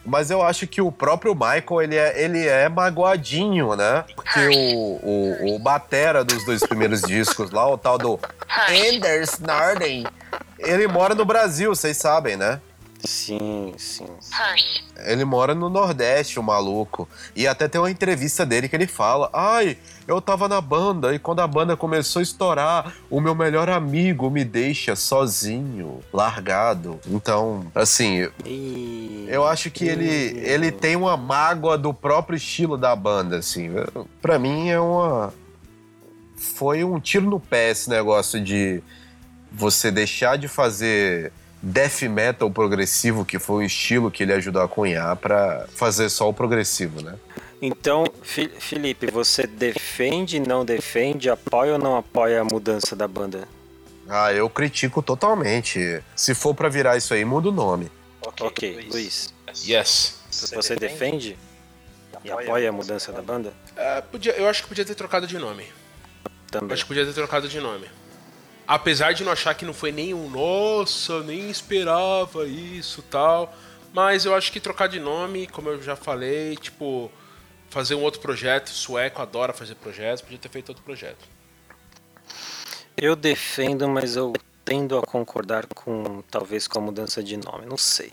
Mas eu acho que o próprio Michael, ele é, ele é magoadinho, né? Porque o, o, o batera dos dois primeiros <laughs> discos lá, o tal do Anders Narden, ele mora no Brasil, vocês sabem, né? Sim, sim. Ele mora no Nordeste, o maluco. E até tem uma entrevista dele que ele fala: Ai, eu tava na banda e quando a banda começou a estourar, o meu melhor amigo me deixa sozinho, largado. Então, assim, E... eu acho que ele, ele tem uma mágoa do próprio estilo da banda, assim. Pra mim é uma. Foi um tiro no pé esse negócio de você deixar de fazer death metal progressivo, que foi o estilo que ele ajudou a cunhar, pra fazer só o progressivo, né? Então, Felipe, você defende, não defende, apoia ou não apoia a mudança da banda? Ah, eu critico totalmente. Se for pra virar isso aí, muda o nome. Ok, Luiz, Yes. você defende e apoia a mudança da banda? É, podia, eu acho que podia ter trocado de nome. Eu Também. acho que podia ter trocado de nome. Apesar de não achar que não foi nenhum, nossa, nem esperava isso tal. Mas eu acho que trocar de nome, como eu já falei, tipo, fazer um outro projeto. Sueco adora fazer projetos, podia ter feito outro projeto. Eu defendo, mas eu tendo a concordar com talvez com a mudança de nome, não sei.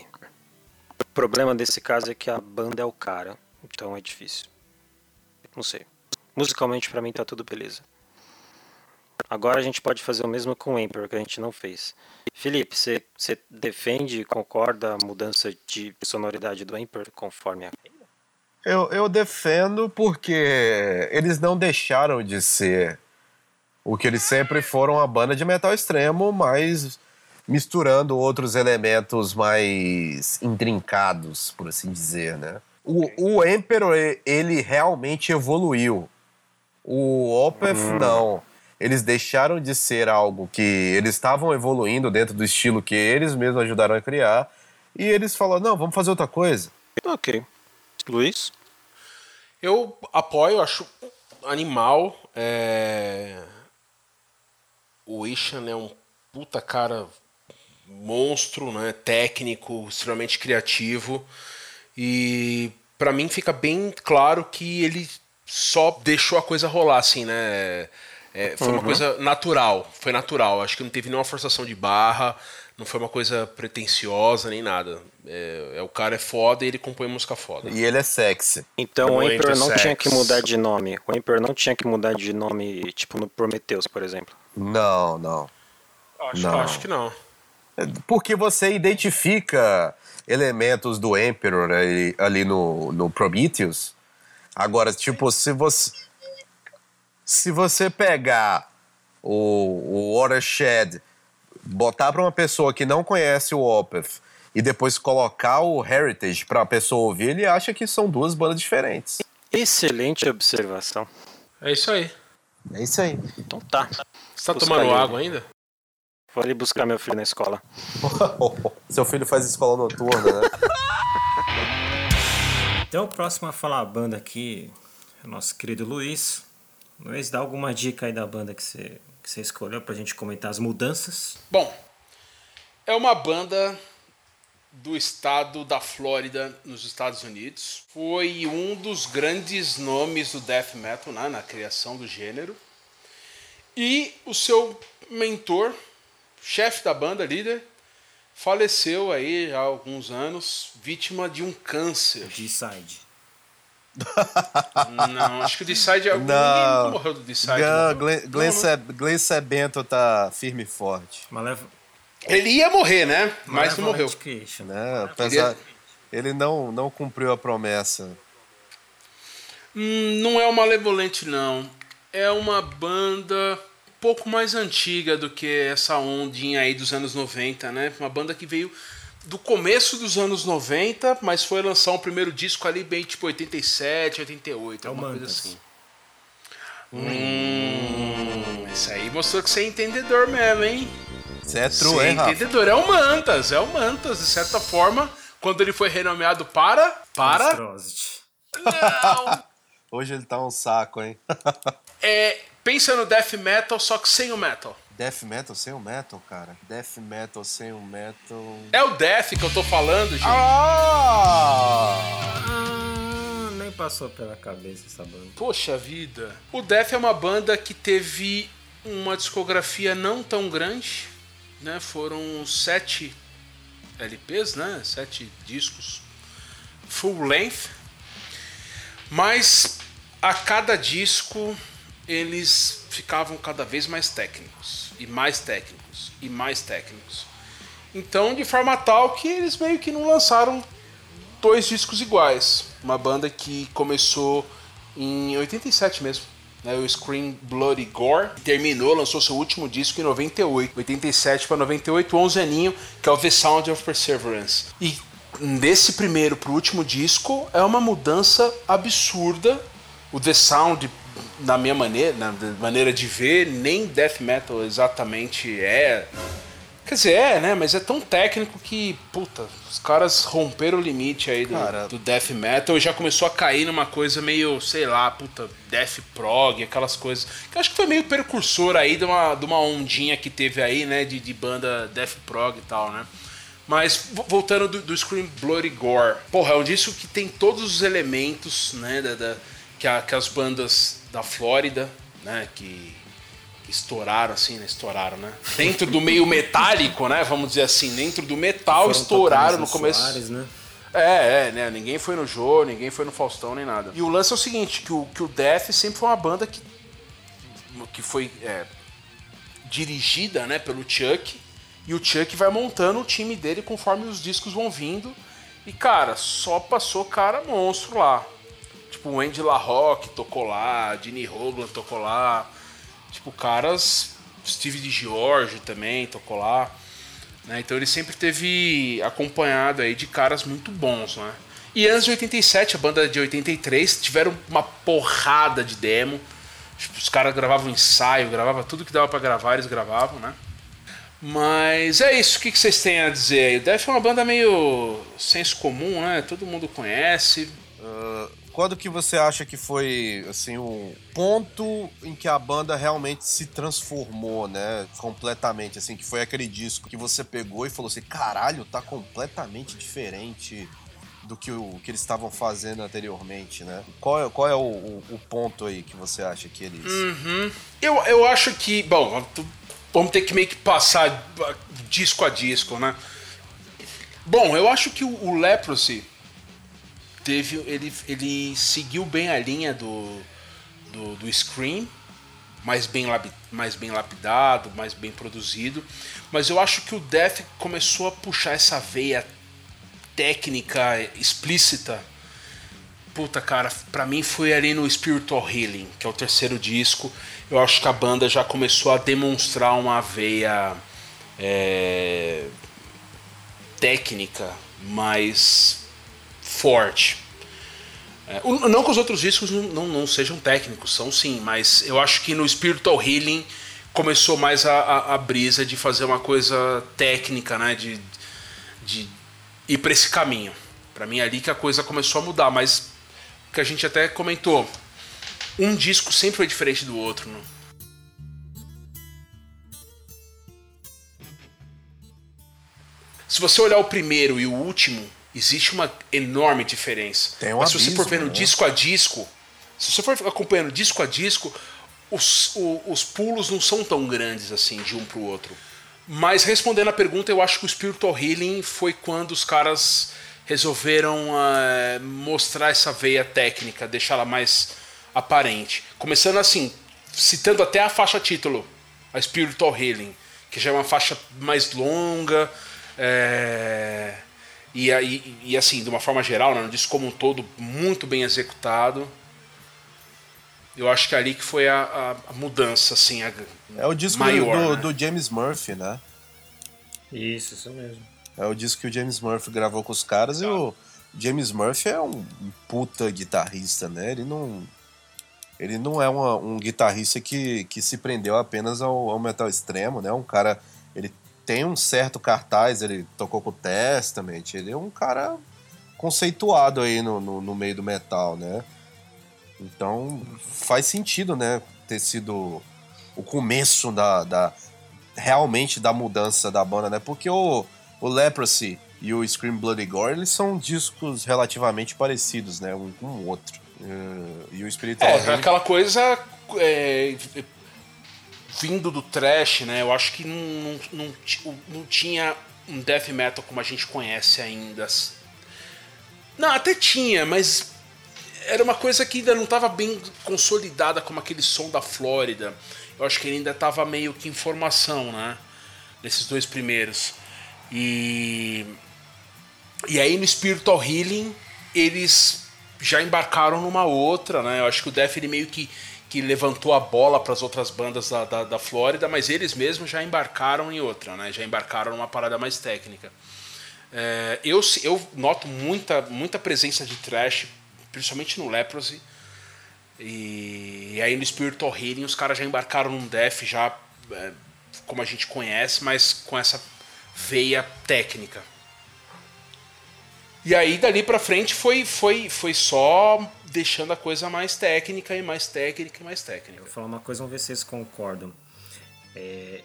O problema desse caso é que a banda é o cara, então é difícil. Não sei. Musicalmente pra mim tá tudo beleza. Agora a gente pode fazer o mesmo com o Emperor que a gente não fez. Felipe, você defende e concorda a mudança de sonoridade do Emperor conforme a Eu, eu defendo porque eles não deixaram de ser o que eles sempre foram a banda de metal extremo, mas misturando outros elementos mais intrincados, por assim dizer, né? O, o Emperor, ele realmente evoluiu. O Opeth, não. Eles deixaram de ser algo que eles estavam evoluindo dentro do estilo que eles mesmos ajudaram a criar. E eles falaram, não, vamos fazer outra coisa. Ok. Luiz? Eu apoio, acho animal. é, O Ishan é um puta cara monstro, né? Técnico, extremamente criativo. E pra mim fica bem claro que ele só deixou a coisa rolar, assim, né? É, foi uma coisa natural, foi natural. Acho que não teve nenhuma forçação de barra, não foi uma coisa pretensiosa nem nada. É, é, o cara é foda e ele compõe música foda. E ele é sexy. Então o Muito Emperor não sex. tinha que mudar de nome. O Emperor não tinha que mudar de nome, tipo no Prometheus, por exemplo. Não, não. Acho, Não. acho que não. Porque você identifica elementos do Emperor ali, ali no, no Prometheus. Agora, tipo, se você. Se você pegar o, o Watershed, botar pra uma pessoa que não conhece o Opeth e depois colocar o Heritage pra pessoa ouvir, ele acha que são duas bandas diferentes. Excelente observação. É isso aí. É isso aí. Então tá. Você tá Busca tomando ali. água ainda? Vou ali buscar meu filho na escola. <laughs> Seu filho faz escola noturna, né? Então, o próximo a falar a banda aqui é o nosso querido Luiz. Luiz, dá alguma dica aí da banda que você, que você escolheu pra gente comentar as mudanças. Bom, é uma banda do estado da Flórida, nos Estados Unidos. Foi um dos grandes nomes do death metal né, na criação do gênero. E o seu mentor, chefe da banda, líder, faleceu aí há alguns anos, vítima de um câncer. D-Side. Não, acho que o Decide... Alguém Não. nunca morreu do Decide. Não. Glenn, Glenn, Não, não. Seb- Glenn Sebento tá firme e forte. Maleva... Ele ia morrer, né? Mas não morreu. Creation. Né? Apesar, ele não, não cumpriu a promessa. Hum, não é o Malevolente, não. É uma banda um pouco mais antiga do que essa ondinha aí dos anos 90, né? Uma banda que veio do começo dos anos 90, mas foi lançar um primeiro disco ali bem tipo 87, 88, É o alguma coisa Mantas. assim. Hum, isso aí mostrou que você é entendedor mesmo, hein? Você é true, Você é hein, Rafa? entendedor. É o Mantas, é o Mantas, de certa forma, quando ele foi renomeado para. Para. Não! <laughs> Hoje ele tá um saco, hein? <laughs> É, pensa no death metal, só que sem o metal. Death metal sem o metal, cara. Death metal sem o metal. É o death que eu tô falando, gente. Ah! Ah, nem passou pela cabeça essa banda. Poxa vida. O Death é uma banda que teve uma discografia não tão grande, né? Foram sete LPs, né? Sete discos full length. Mas a cada disco eles ficavam cada vez mais técnicos e mais técnicos e mais técnicos. Então, de forma tal que eles meio que não lançaram dois discos iguais. Uma banda que começou em 87 mesmo. Né, o Scream Bloody Gore terminou, lançou seu último disco em 98, 87 para 98, 11 aninho, que é o The Sound of Perseverance. E desse primeiro pro último disco é uma mudança absurda. O The Sound, na minha maneira, na maneira de ver, nem death metal exatamente é. Quer dizer, é, né? Mas é tão técnico que, puta, os caras romperam o limite aí do, Cara. do death metal e já começou a cair numa coisa meio, sei lá, puta, death prog, aquelas coisas. Que eu acho que foi meio precursor aí de uma, de uma ondinha que teve aí, né? De, de banda death prog e tal, né? Mas vo- voltando do, do Scream Bloody Gore, porra, é um disco que tem todos os elementos, né? Da, da- que, a- que as bandas da Flórida, né? Que, que estouraram assim, né? Estouraram, né? Dentro do meio metálico, né? Vamos dizer assim, dentro do metal estouraram no começo. Soares, né? É, é, né? Ninguém foi no Jô, ninguém foi no Faustão, nem nada. E o lance é o seguinte, que o, que o Death sempre foi uma banda que, que foi é, dirigida né, pelo Chuck. E o Chuck vai montando o time dele conforme os discos vão vindo. E, cara, só passou cara monstro lá. Tipo, o Andy LaRocque tocou lá, Dini Hoglan tocou lá. Tipo, caras... Steve DiGiorgio também tocou lá. né? Então ele sempre teve acompanhado aí de caras muito bons, né? E antes de 87, a banda de 83, tiveram uma porrada de demo. Tipo, os caras gravavam ensaio, gravavam tudo que dava pra gravar, eles gravavam, né? Mas é isso, o que vocês têm a dizer aí? O Def é uma banda meio senso comum, né? Todo mundo conhece. Quando que você acha que foi, assim, o ponto em que a banda realmente se transformou, né? Completamente, assim, que foi aquele disco que você pegou e falou assim, caralho, tá completamente diferente do que o que eles estavam fazendo anteriormente, né? Qual é, qual é o, o, o ponto aí que você acha que eles. Uhum. Eu, eu acho que, bom, vamos ter que meio que passar disco a disco, né? Bom, eu acho que o, o Leprosy teve, ele, ele seguiu bem a linha do, do, do Scream, mais bem, mais bem lapidado, mais bem produzido. Mas eu acho que o Death começou a puxar essa veia técnica explícita. Puta, cara, pra mim foi ali no Spiritual Healing, que é o terceiro disco. Eu acho que a banda já começou a demonstrar uma veia é, técnica mais forte. É, não que os outros discos não, não, sejam técnicos, são sim, mas eu acho que no Spiritual Healing começou mais a, a, a brisa de fazer uma coisa técnica, né? De, de ir para esse caminho. Para mim é ali que a coisa começou a mudar, mas que a gente até comentou, um disco sempre foi diferente do outro, né? Se você olhar o primeiro e o último, existe uma enorme diferença. Tem um Mas se você for abismo, vendo né? disco a disco, se você for acompanhando disco a disco, os, o- os pulos não são tão grandes assim de um pro outro. Mas respondendo a pergunta, eu acho que o Spiritual Healing foi quando os caras resolveram eh, mostrar essa veia técnica, deixá-la mais aparente. Começando assim, citando até a faixa título, a Spiritual Healing, que já é uma faixa mais longa, é, e, aí- e assim, de uma forma geral, né, um disco como um todo muito bem executado. Eu acho que ali que foi a, a- a mudança, assim, a É o disco maior. do, né? do James Murphy, né? Isso, isso mesmo. É o disco que o James Murphy gravou com os caras e o James Murphy é um um puta guitarrista, né? Ele não. Ele não é uma- um guitarrista que, que se prendeu apenas ao, ao metal extremo, né? Um cara. Tem um certo cartaz, ele tocou com o Testament, ele é um cara conceituado aí no, no, no meio do metal, né? Então faz sentido, né? Ter sido o começo da, da realmente da mudança da banda, né? Porque o, o Leprosy e o Scream Bloody Gore, eles são discos relativamente parecidos, né? Um com o outro. Eh, E o Spiritual É, Healing- aquela coisa é, vindo do trash, né? Eu acho que não, não, não, não tinha um death metal como a gente conhece ainda. Não, até tinha, mas era uma coisa que ainda não estava bem consolidada como aquele som da Flórida. Eu acho que ele ainda estava meio que em formação, né? Nesses dois primeiros. E e aí no Spiritual Healing eles já embarcaram numa outra, né? Eu acho que o Def ele meio que, que levantou a bola para as outras bandas da, da, da Flórida, mas eles mesmos já embarcaram em outra, né? Já embarcaram numa parada mais técnica. É, eu, eu noto muita, muita presença de trash, principalmente no Leprosy. E, e aí no Spiritual Healing os caras já embarcaram num Def já é, como a gente conhece, mas com essa veia técnica. E aí dali pra frente foi, foi, foi só deixando a coisa mais técnica e mais técnica e mais técnica. Vou falar uma coisa, vamos ver se vocês concordam. É,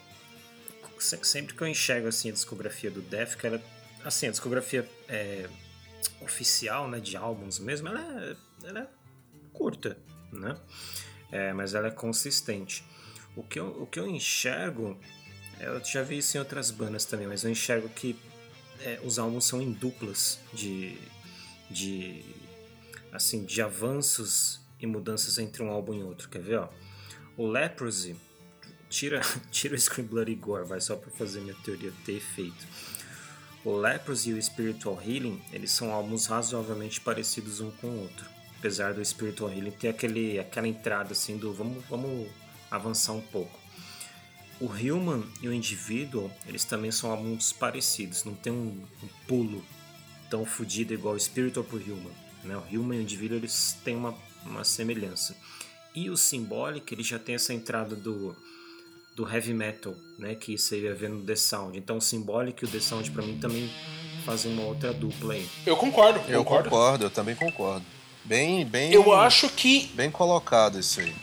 se- sempre que eu enxergo assim a discografia do Def, que ela, assim, a discografia é, oficial, né, de álbuns mesmo, ela é, ela é curta, né? É, mas ela é consistente. O que eu, o que eu enxergo, eu já vi isso em outras bandas também, mas eu enxergo que é, os álbuns são em duplas de, de assim de avanços e mudanças entre um álbum e outro. Quer ver? Ó? O Leprosy tira <laughs> tira o Scream Bloody Gore, vai só para fazer minha teoria ter efeito. O Leprosy e o Spiritual Healing eles são álbuns razoavelmente parecidos um com o outro, apesar do Spiritual Healing ter aquele aquela entrada assim do vamos vamos avançar um pouco. O Human e o Individual, eles também são álbuns parecidos, não tem um, um pulo tão fodido igual o Spiritual pro Human. Né? O Human e o Individual, eles têm uma, uma semelhança. E o Symbolic, ele já tem essa entrada do, do Heavy Metal, né? que você ia ver no The Sound. Então o Symbolic e o The Sound, pra mim, também fazem uma outra dupla aí. Eu concordo, Eu concordo. concordo, eu também concordo. Bem, bem. Eu acho que Bem colocado isso aí.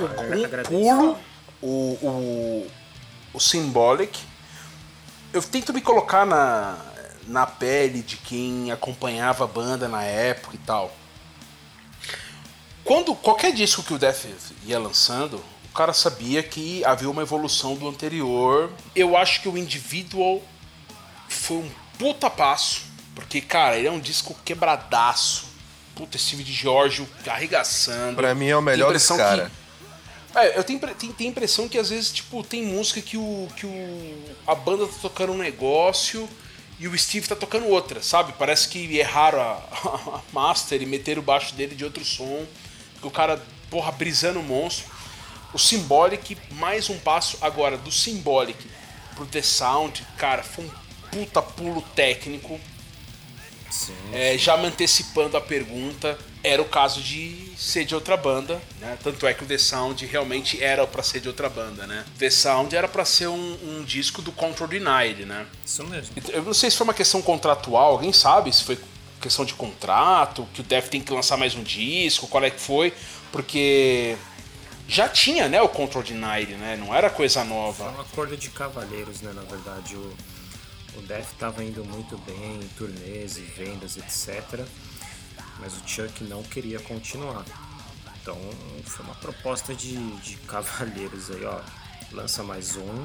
um agradeço. pulo, o, o, o Symbolic. Eu tento me colocar na, na pele de quem acompanhava a banda na época e tal. Quando qualquer disco que o Death ia lançando, o cara sabia que havia uma evolução do anterior. Eu acho que o Individual foi um puta passo, porque, cara, ele é um disco quebradaço. Puta, Steve de Giorgio arregaçando. Pra mim é o melhor impressão cara. que- É, eu tenho, impre- tenho, tenho a impressão que às vezes, tipo, tem música que o. que o. a banda tá tocando um negócio e o Steve tá tocando outra, sabe? Parece que erraram a, <laughs> a master e meteram o baixo dele de outro som. Que o cara, porra, brisando o monstro. O Symbolic, mais um passo agora do Symbolic pro The Sound, cara, foi um puta pulo técnico. Sim. É, já me antecipando a pergunta, era o caso de ser de outra banda, né? Tanto é que o The Sound realmente era pra ser de outra banda, né? The Sound era pra ser um, um disco do Control Denied, né? Isso mesmo. Eu não sei se foi uma questão contratual, alguém sabe se foi questão de contrato, que o Def tem que lançar mais um disco, qual é que foi, porque já tinha, né, o Control Denied, né? Não era coisa Foi nova. um acordo de cavalheiros, né? Na verdade, o, o Def tava indo muito bem em turnês e vendas, etc. Mas o Chuck não queria continuar. Então foi uma proposta de, de cavalheiros aí, ó. Lança mais um.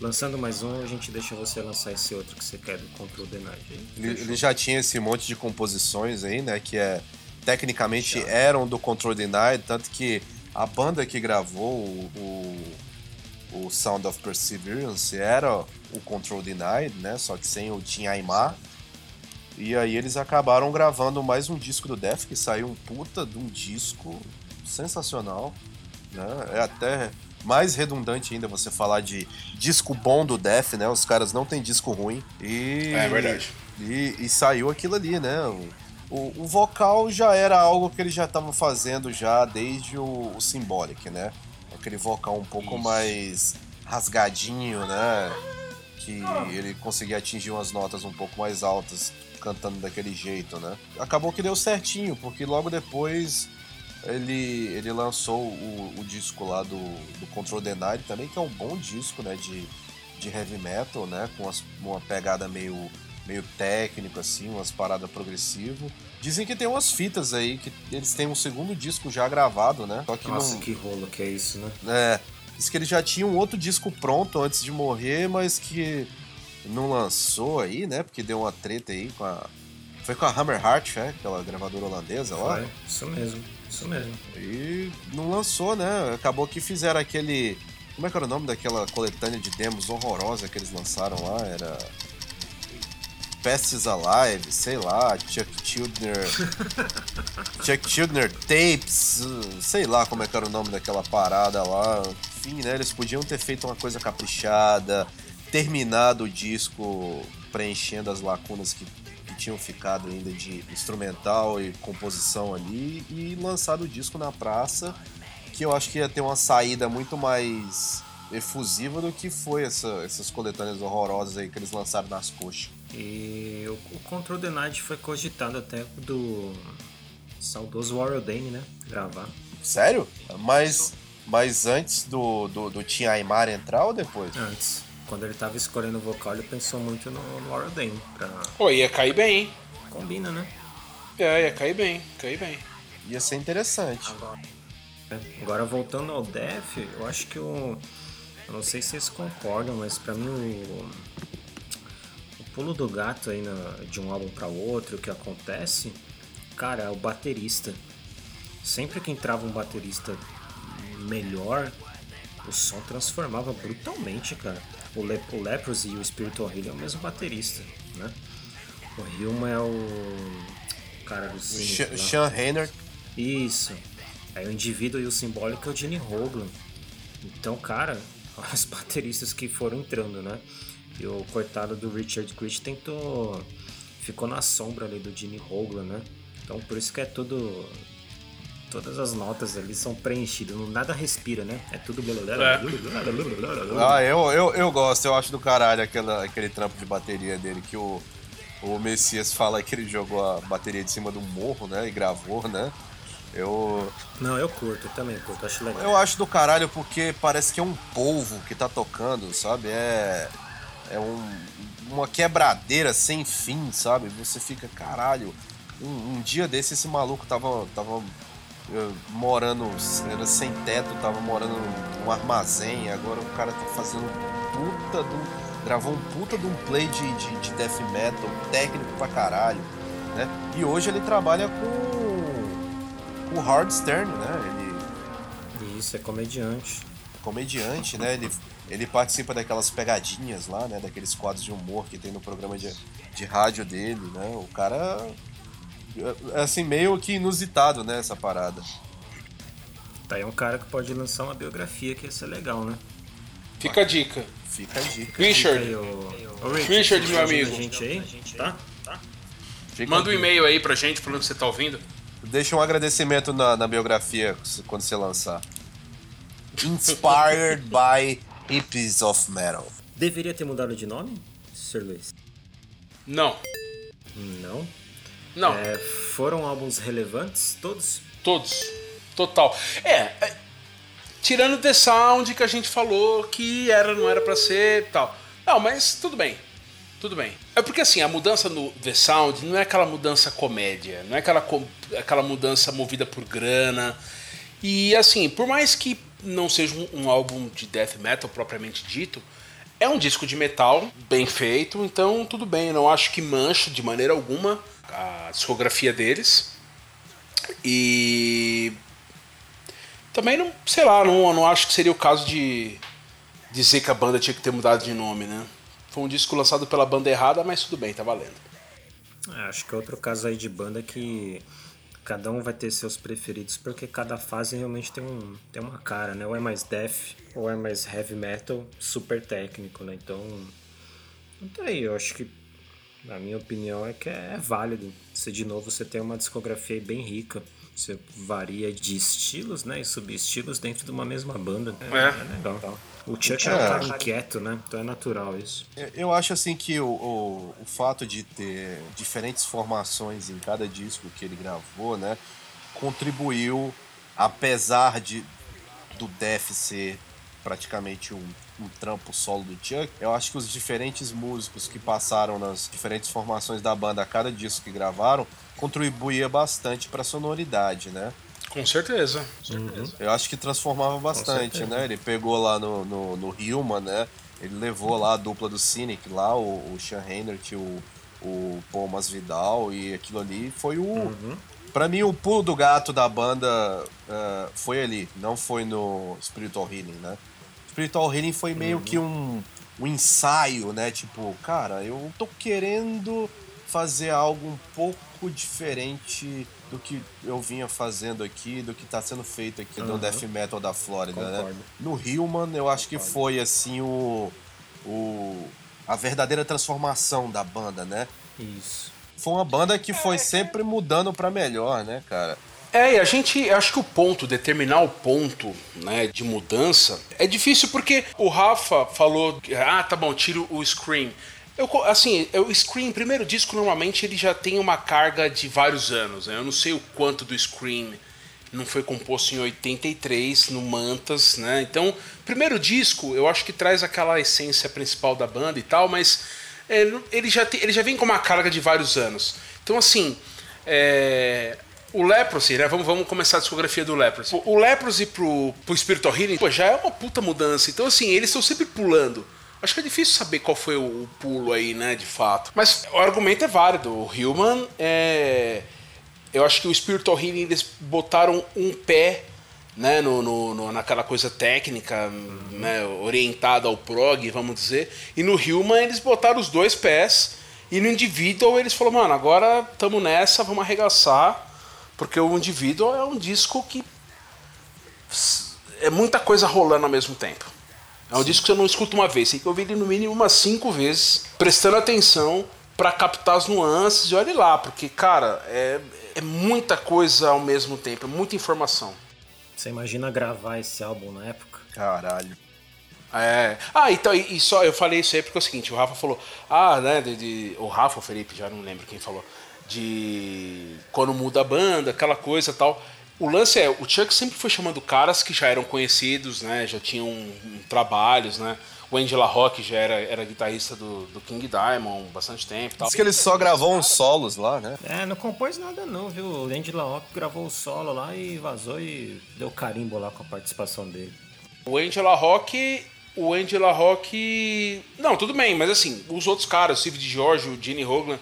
Lançando mais um, a gente deixa você lançar esse outro que você quer do Control Denied. Aí, Ele, ele já tinha esse monte de composições aí, né? Que é tecnicamente eram do Control Denied, tanto que a banda que gravou o, o, o Sound of Perseverance era o Control Denied, né? Só que sem o Tim Aymar. E aí eles acabaram gravando mais um disco do Def, que saiu um puta de um disco sensacional. Né? É até mais redundante ainda você falar de disco bom do Def, né? Os caras não têm disco ruim. E, É verdade. E, e saiu aquilo ali, né? O, o, o vocal já era algo que eles já estavam fazendo já desde o, o Symbolic, né? Aquele vocal um pouco Isso. mais rasgadinho, né? Que ele conseguia atingir umas notas um pouco mais altas cantando daquele jeito, né? Acabou que deu certinho, porque logo depois ele, ele lançou o, o disco lá do, do Control Denied também, que é um bom disco, né? De, de heavy metal, né? Com umas- uma pegada meio, meio técnico, assim, umas paradas progressivo. Dizem que tem umas fitas aí, que eles têm um segundo disco já gravado, né? Só que Nossa, não. que rolo que é isso, né? É, diz que ele já tinha um outro disco pronto antes de morrer, mas que não lançou aí, né? Porque deu uma treta aí com a. Foi com a Hammer Heart, né? Aquela gravadora holandesa lá. Foi, isso mesmo, isso mesmo. E não lançou, né? Acabou que fizeram aquele. Como é que era o nome daquela coletânea de demos horrorosa que eles lançaram lá? Era. Pests Alive, sei lá, Chuck Childner. <laughs> Chuck Childner Tapes, sei lá como é que era o nome daquela parada lá. Enfim, né? Eles podiam ter feito uma coisa caprichada, terminado o disco preenchendo as lacunas que, que tinham ficado ainda de instrumental e composição ali e lançado o disco na praça, que eu acho que ia ter uma saída muito mais efusiva do que foi essa- essas coletâneas horrorosas aí que eles lançaram nas coxas. E o, o Control Denied foi cogitado até do saudoso Warrior Dane, né? Gravar. Sério? Mas, mas antes do, do, do Tim Aymar entrar ou depois? Antes, quando ele tava escolhendo o vocal, ele pensou muito no, Warrior Dane. Pra... Pô, ia cair bem, hein? Combina, né? É, ia cair bem, cair bem. Ia ser interessante. Agora voltando ao Def, eu acho que o. Eu não sei se vocês concordam, mas pra mim o. O pulo do gato aí na- de um álbum pra outro, o que acontece, cara, é o baterista. Sempre que entrava um baterista melhor, o som transformava brutalmente, cara. O, Le o e o Spiritual Healing é o mesmo baterista, né? O Hilma é o cara do. Sean Hayner, Isso. Aí o indivíduo e o simbólico é o Gene Hoglan. Então, cara, <laughs> os bateristas que foram entrando, né? E o coitado do Richard Creed tentou. Ficou na sombra ali do Gene Hoglan, né? Então por isso que é tudo. Todas as notas ali são preenchidas, não- nada respira, né? É tudo. Ah, eu, eu, eu gosto, eu acho do caralho aquela, aquele trampo de bateria dele que o, o Messias fala que ele jogou a bateria de cima do morro, né? E gravou, né? Eu, Não, eu curto, eu também curto, acho legal. eu acho do caralho porque parece que é um polvo que tá tocando, sabe? É. é um, uma quebradeira sem fim, sabe? Você fica, caralho, um, um dia desse esse maluco tava, tava eh, morando, era sem teto, tava morando num armazém, agora o cara tá fazendo puta do. gravou um puta de um play de, de, de death metal, técnico pra caralho, né? E hoje ele trabalha com, com o Hard Stern, né? Ele Isso, é comediante. comediante, né? Ele, ele participa daquelas pegadinhas lá, né? Daqueles quadros de humor que tem no programa de, de rádio dele, né? O cara. É assim, meio que inusitado, né? Essa parada. Tá aí um cara que pode lançar uma biografia que ia ser legal, né? Fica a dica. Fica a dica. Fica Richard, Richard, meu amigo. A gente aí, tá? Fica Manda um e-mail aí pra gente falando que você tá ouvindo. Deixa um agradecimento na, na biografia quando você lançar. Inspired <laughs> by hippies of metal. Deveria ter mudado de nome, Sr. Luiz? Não. Não. Não. É, foram álbuns relevantes, todos? Todos. Total. É, é, tirando The Sound que a gente falou que era, não era pra ser e tal. Não, mas tudo bem. Tudo bem. É porque assim, a mudança no The Sound não é aquela mudança comédia, não é aquela, aquela mudança movida por grana. E assim, por mais que não seja um, um álbum de death metal propriamente dito, é um disco de metal bem feito, então tudo bem. Eu não acho que mancha de maneira alguma a discografia deles. E também não, sei lá, não, não acho que seria o caso de dizer que a banda tinha que ter mudado de nome, né? Foi um disco lançado pela banda errada, mas tudo bem, tá valendo. É, acho que é outro caso aí de banda que cada um vai ter seus preferidos, porque cada fase realmente tem, um, tem uma cara, né? Ou é mais death, ou é mais heavy metal, super técnico, né? Então, então aí, eu acho que, na minha opinião, é que é válido. Se de novo você tem uma discografia bem rica, você varia de estilos, né? E subestilos dentro de uma mesma banda. É, É. é legal. O Chuck é um É. cara inquieto, né? Então é natural isso. Eu- Eu acho assim que o, o, o fato de ter diferentes formações em cada disco que ele gravou, né, contribuiu, apesar de do Def ser praticamente um, um trampo solo do Chuck, eu acho que os diferentes músicos que passaram nas diferentes formações da banda a cada disco que gravaram contribuía bastante para a sonoridade, né? Com certeza. Eu acho que transformava bastante, né? Ele pegou lá no, no, no Hillman, né? Ele levou lá a dupla do Cynic, lá, o, o Sean Heinrich, o, o Paul Masvidal, e aquilo ali foi o. Pra mim, o pulo do gato da banda ah, foi ali, não foi no Spiritual Healing, né? Spiritual Healing foi meio que um, um ensaio, né? Tipo, cara, eu tô querendo fazer algo um pouco diferente do que eu vinha fazendo aqui, do que tá sendo feito aqui no Aham. Death Metal da Flórida, né? No Hillman, eu acho que foi assim o, o a verdadeira transformação da banda, né? Isso. Foi uma banda que foi sempre mudando pra melhor, né, cara? É, e a gente, acho que o ponto, determinar o ponto né, de mudança, é difícil porque o Rafa falou, ah, tá bom, tiro o Scream. Eu, assim, o Scream, primeiro disco, normalmente ele já tem uma carga de vários anos. Né? Eu não sei o quanto do Scream não foi composto em 83, no Mantas, né? Então, primeiro disco, eu acho que traz aquela essência principal da banda e tal, mas é, ele, já ele já vem com uma carga de vários anos. Então, assim, é, o Leprosy, né? Vamos, vamos começar a discografia do Leprosy. O, o Leprosy pro, pro Spiritual Healing, pô, já é uma puta mudança. Então, assim, eles estão sempre pulando. Acho que é difícil saber qual foi o, o pulo aí, né, de fato. Mas o argumento é válido. O Human é. Eu acho que o Spiritual Healing eles botaram um pé né, no, no- no- naquela coisa técnica, né, orientada ao prog, vamos dizer. E no Human eles botaram os dois pés. E no Individual eles falaram, mano, agora estamos nessa, vamos arregaçar. Porque o Individual é um disco que é muita coisa rolando ao mesmo tempo. É um disco que eu não escuto uma vez, tem que ouvir ele no mínimo umas cinco vezes, prestando atenção pra captar as nuances e olhe lá, porque, cara, é, é muita coisa ao mesmo tempo, é muita informação. Você imagina gravar esse álbum na época? Caralho. É. Ah, então, e, e só eu falei isso aí porque é o seguinte, o Rafa falou, ah, né, de, de- o Rafa o Felipe, já não lembro quem falou, de quando muda a banda, aquela coisa e tal. O lance é, o Chuck sempre foi chamando caras que já eram conhecidos, né, já tinham um, trabalhos, né. O Andy LaRocque já era, era guitarrista do, do King Diamond bastante tempo tal. Diz que ele só gravou uns solos lá, né? É, não compôs nada não, viu? O Andy LaRocque gravou o solo lá e vazou e deu carimbo lá com a participação dele. O Andy LaRocque... O Andy LaRocque... Não, tudo bem, mas assim, os outros caras, o Steve DiGiorgio, o Gene Hoglan...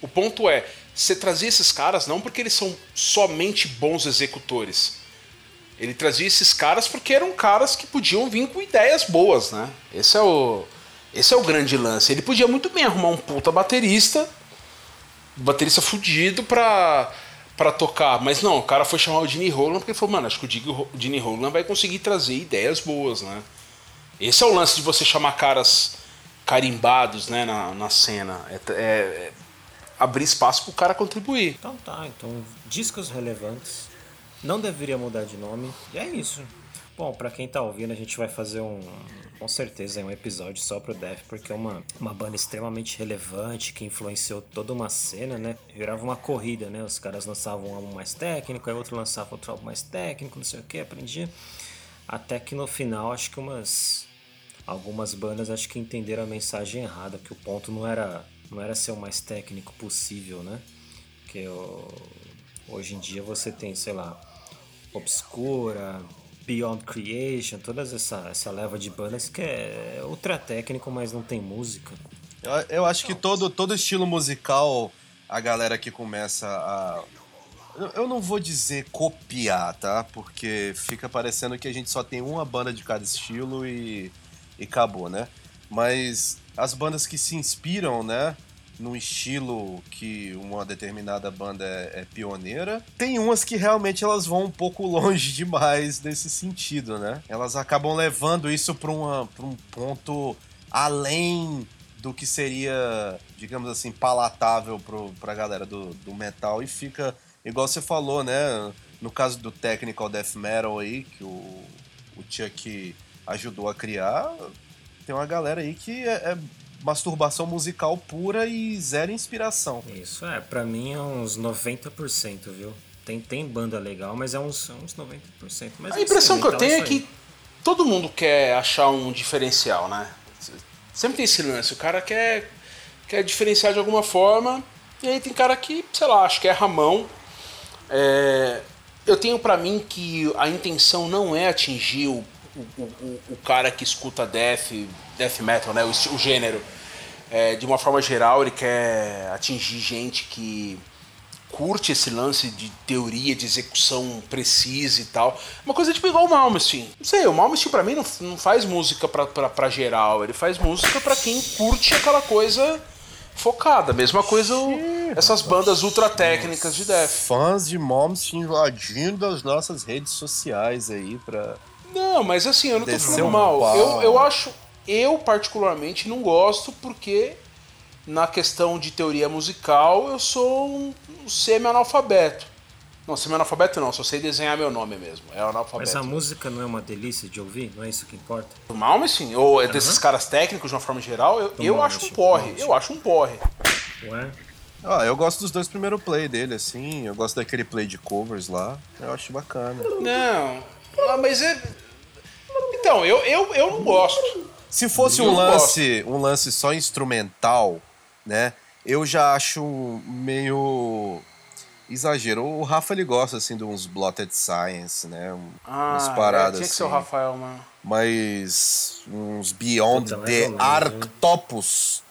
O ponto é, você trazia esses caras não porque eles são somente bons executores. Ele trazia esses caras porque eram caras que podiam vir com ideias boas, né? Esse é o, esse é o grande lance. Ele podia muito bem arrumar um puta baterista, baterista fudido pra, pra tocar. Mas não, o cara foi chamar o Gene Roland porque ele falou, mano, acho que o Gene Roland vai conseguir trazer ideias boas, né? Esse é o lance de você chamar caras carimbados né, na, na cena. É, é abrir espaço pro cara contribuir. Então tá, então discos relevantes. Não deveria mudar de nome. E é isso. Bom, para quem tá ouvindo, a gente vai fazer um, com certeza, um episódio só pro Def, porque é uma, uma banda extremamente relevante que influenciou toda uma cena, né? Virava uma corrida, né? Os caras lançavam um álbum mais técnico, aí outro lançava outro álbum mais técnico, não sei o que, aprendia. Até que no final, acho que umas. Algumas bandas acho que entenderam a mensagem errada, que o ponto não era, não era ser o mais técnico possível, né? Que eu, hoje em dia você tem, sei lá, Obscura, Beyond Creation, toda essa, essa leva de bandas que é ultra técnico, mas não tem música. Eu, eu acho que todo, todo estilo musical, a galera que começa a. Eu não vou dizer copiar, tá? Porque fica parecendo que a gente só tem uma banda de cada estilo e, e acabou, né? Mas as bandas que se inspiram, né? num estilo que uma determinada banda é, é, pioneira. Tem umas que realmente elas vão um pouco <laughs> longe demais nesse sentido, né? Elas acabam levando isso para um ponto além do que seria, digamos assim, palatável pro, pra galera do, do metal e fica, igual você falou, né? No caso do Technical Death Metal aí, que o, o Chuck ajudou a criar, tem uma galera aí que é, é masturbação musical pura e zero inspiração. Isso, é, pra mim é uns 90%, viu? Tem, tem banda legal, mas é uns, uns 90%. Mas a impressão que eu tenho é que todo mundo quer achar um diferencial, né? Sempre tem esse lance, o cara quer, quer diferenciar de alguma forma, e aí tem cara que, sei lá, acho que é ramão. É, eu tenho para mim que a intenção não é atingir o, o, o, o cara que escuta death death metal, né? O, o gênero. É, de uma forma geral, ele quer atingir gente que curte esse lance de teoria, de execução precisa e tal. Uma coisa tipo igual o Malmsteen. Não sei, o Malmsteen pra mim não, não faz música pra, pra, pra geral, ele faz música pra quem curte aquela coisa focada. Mesma coisa o, essas bandas ultra técnicas de death. Fãs de Malmsteen invadindo as nossas redes sociais aí pra... Não, mas assim, eu não tô falando mal. Eu, eu acho eu, particularmente, não gosto porque, na questão de teoria musical, eu sou um semi-analfabeto. Não, semi-analfabeto não, só sei desenhar meu nome mesmo. É analfabeto. Mas a música não é uma delícia de ouvir? Não é isso que importa? O Malmsteen, ou uhum. desses caras técnicos de uma forma geral, eu, eu acho um porre. Eu acho um porre. Ué? Ah, eu gosto dos dois primeiros play dele, assim. Eu gosto daquele play de covers lá. Eu acho bacana. Não, ah, mas é. Então, eu, eu, eu não gosto. Se fosse um lance, um lance só instrumental, né? Eu já acho meio exagero. O Rafa ele gosta assim de uns Blotted Science, né? Um, ah, umas paradas é, tinha que ser o assim. Rafael, mano. Mas uns Beyond Puta, the Arctopus.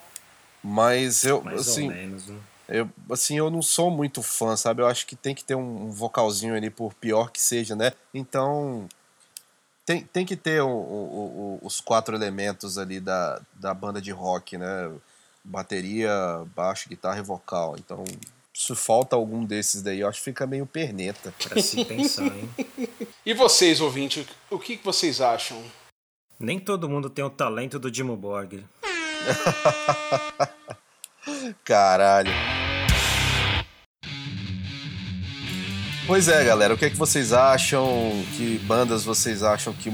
Mas eu mais assim, menos, né? Eu assim eu não sou muito fã, sabe? Eu acho que tem que ter um, vocalzinho ali por pior que seja, né? Então, tem, tem que ter o, o, o, os quatro elementos ali da, da banda de rock, né? Bateria, baixo, guitarra e vocal. Então, se falta algum desses daí, eu acho que fica meio perneta. Pra se pensar, hein? e vocês, ouvintes, o que vocês acham? Nem todo mundo tem o talento do Dimo Borg. <laughs> Caralho. Pois é, galera, o que é que vocês acham? Que bandas vocês acham que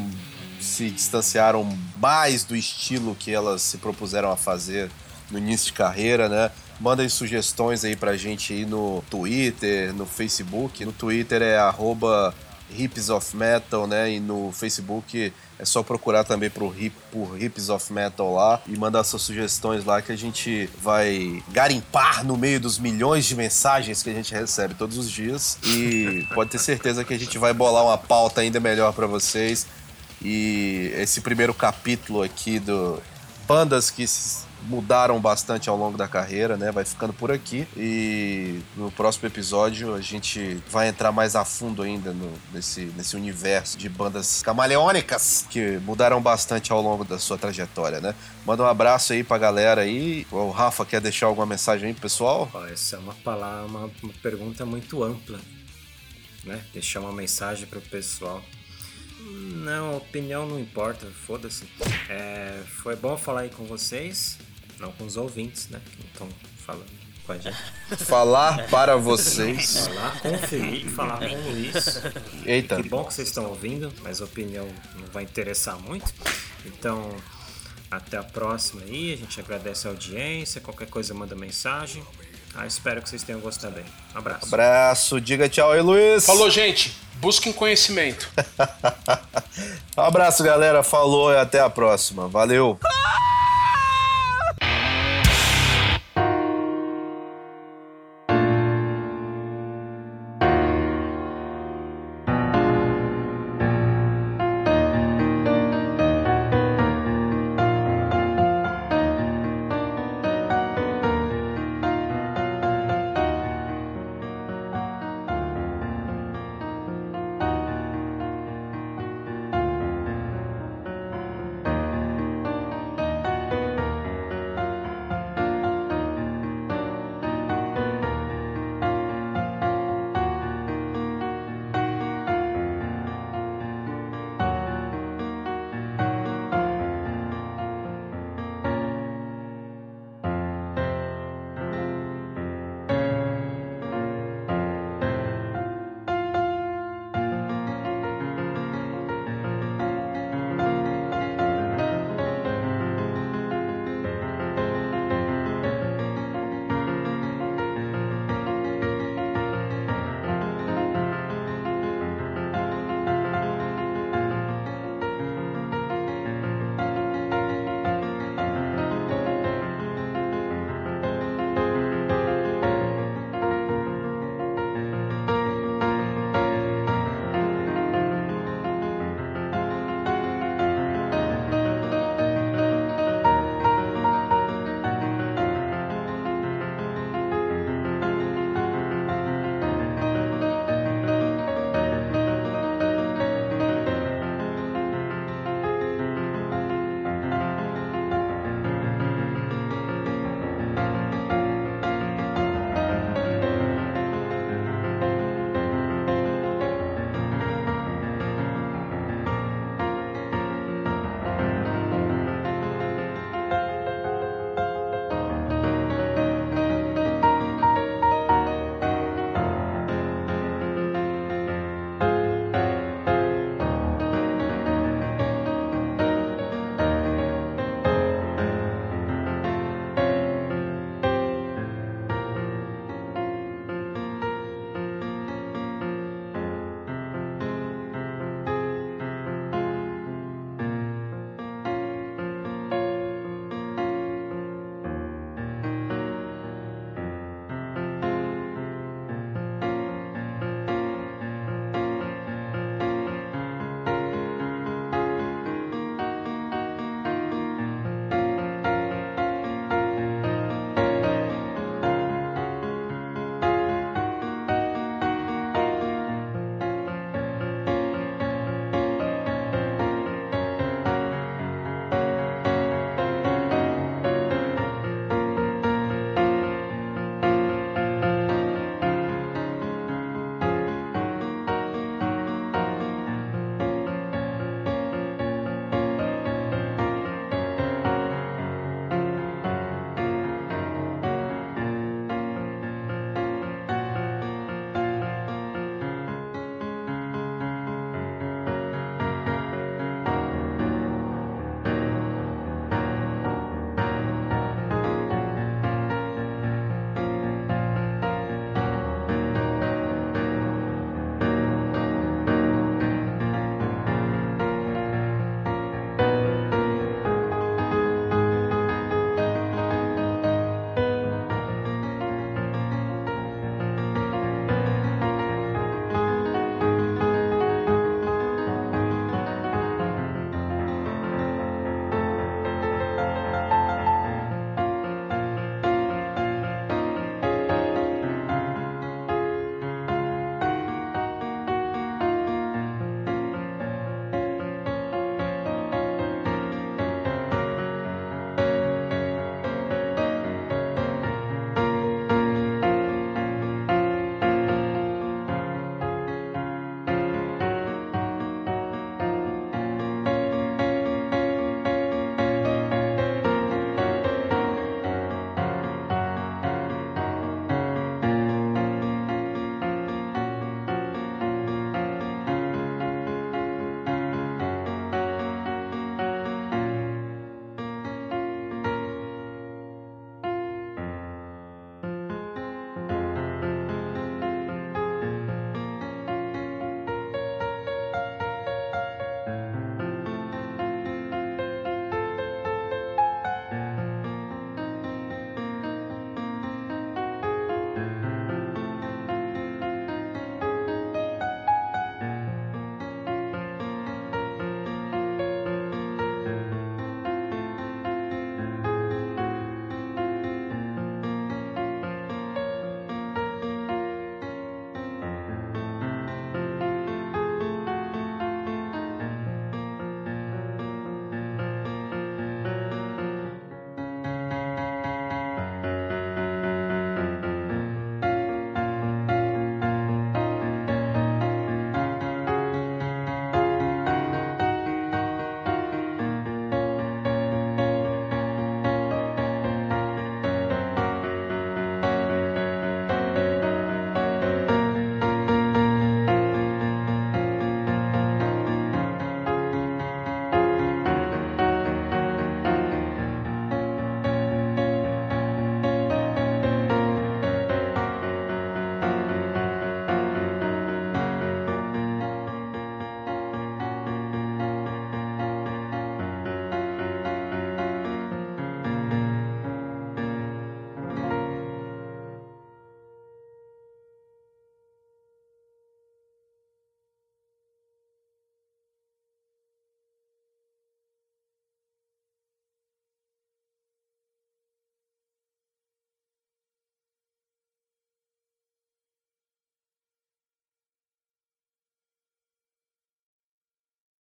se distanciaram mais do estilo que elas se propuseram a fazer no início de carreira, né? Mandem sugestões aí pra gente aí no Twitter, no Facebook. No Twitter é arroba Hips of Metal, né? E no Facebook é só procurar também por, hip, por Hips of Metal lá e mandar suas sugestões lá que a gente vai garimpar no meio dos milhões de mensagens que a gente recebe todos os dias. E pode ter certeza que a gente vai bolar uma pauta ainda melhor para vocês. E esse primeiro capítulo aqui do bandas que mudaram bastante ao longo da carreira, né? Vai ficando por aqui. E no próximo episódio a gente vai entrar mais a fundo ainda no, nesse, nesse universo de bandas camaleônicas que mudaram bastante ao longo da sua trajetória, né? Manda um abraço aí pra galera aí. O Rafa quer deixar alguma mensagem aí pro pessoal? Essa é uma palavra, uma, uma pergunta muito ampla, né? Deixar uma mensagem pro pessoal. Não, opinião não importa, foda-se. É, foi bom falar aí com vocês, não com os ouvintes, né? Que não estão falando com a gente. <laughs> Falar para vocês. Falar com o Felipe, falar com o Luiz. Eita. Que bom que vocês estão ouvindo, mas a opinião não vai interessar muito. Então, até a próxima aí. A gente agradece a audiência. Qualquer coisa, manda mensagem. Ah, espero que vocês tenham gostado aí. Abraço. Abraço, diga tchau aí, Luiz. Falou, gente. Busquem conhecimento. <laughs> Um abraço, galera. Falou e até a próxima. Valeu.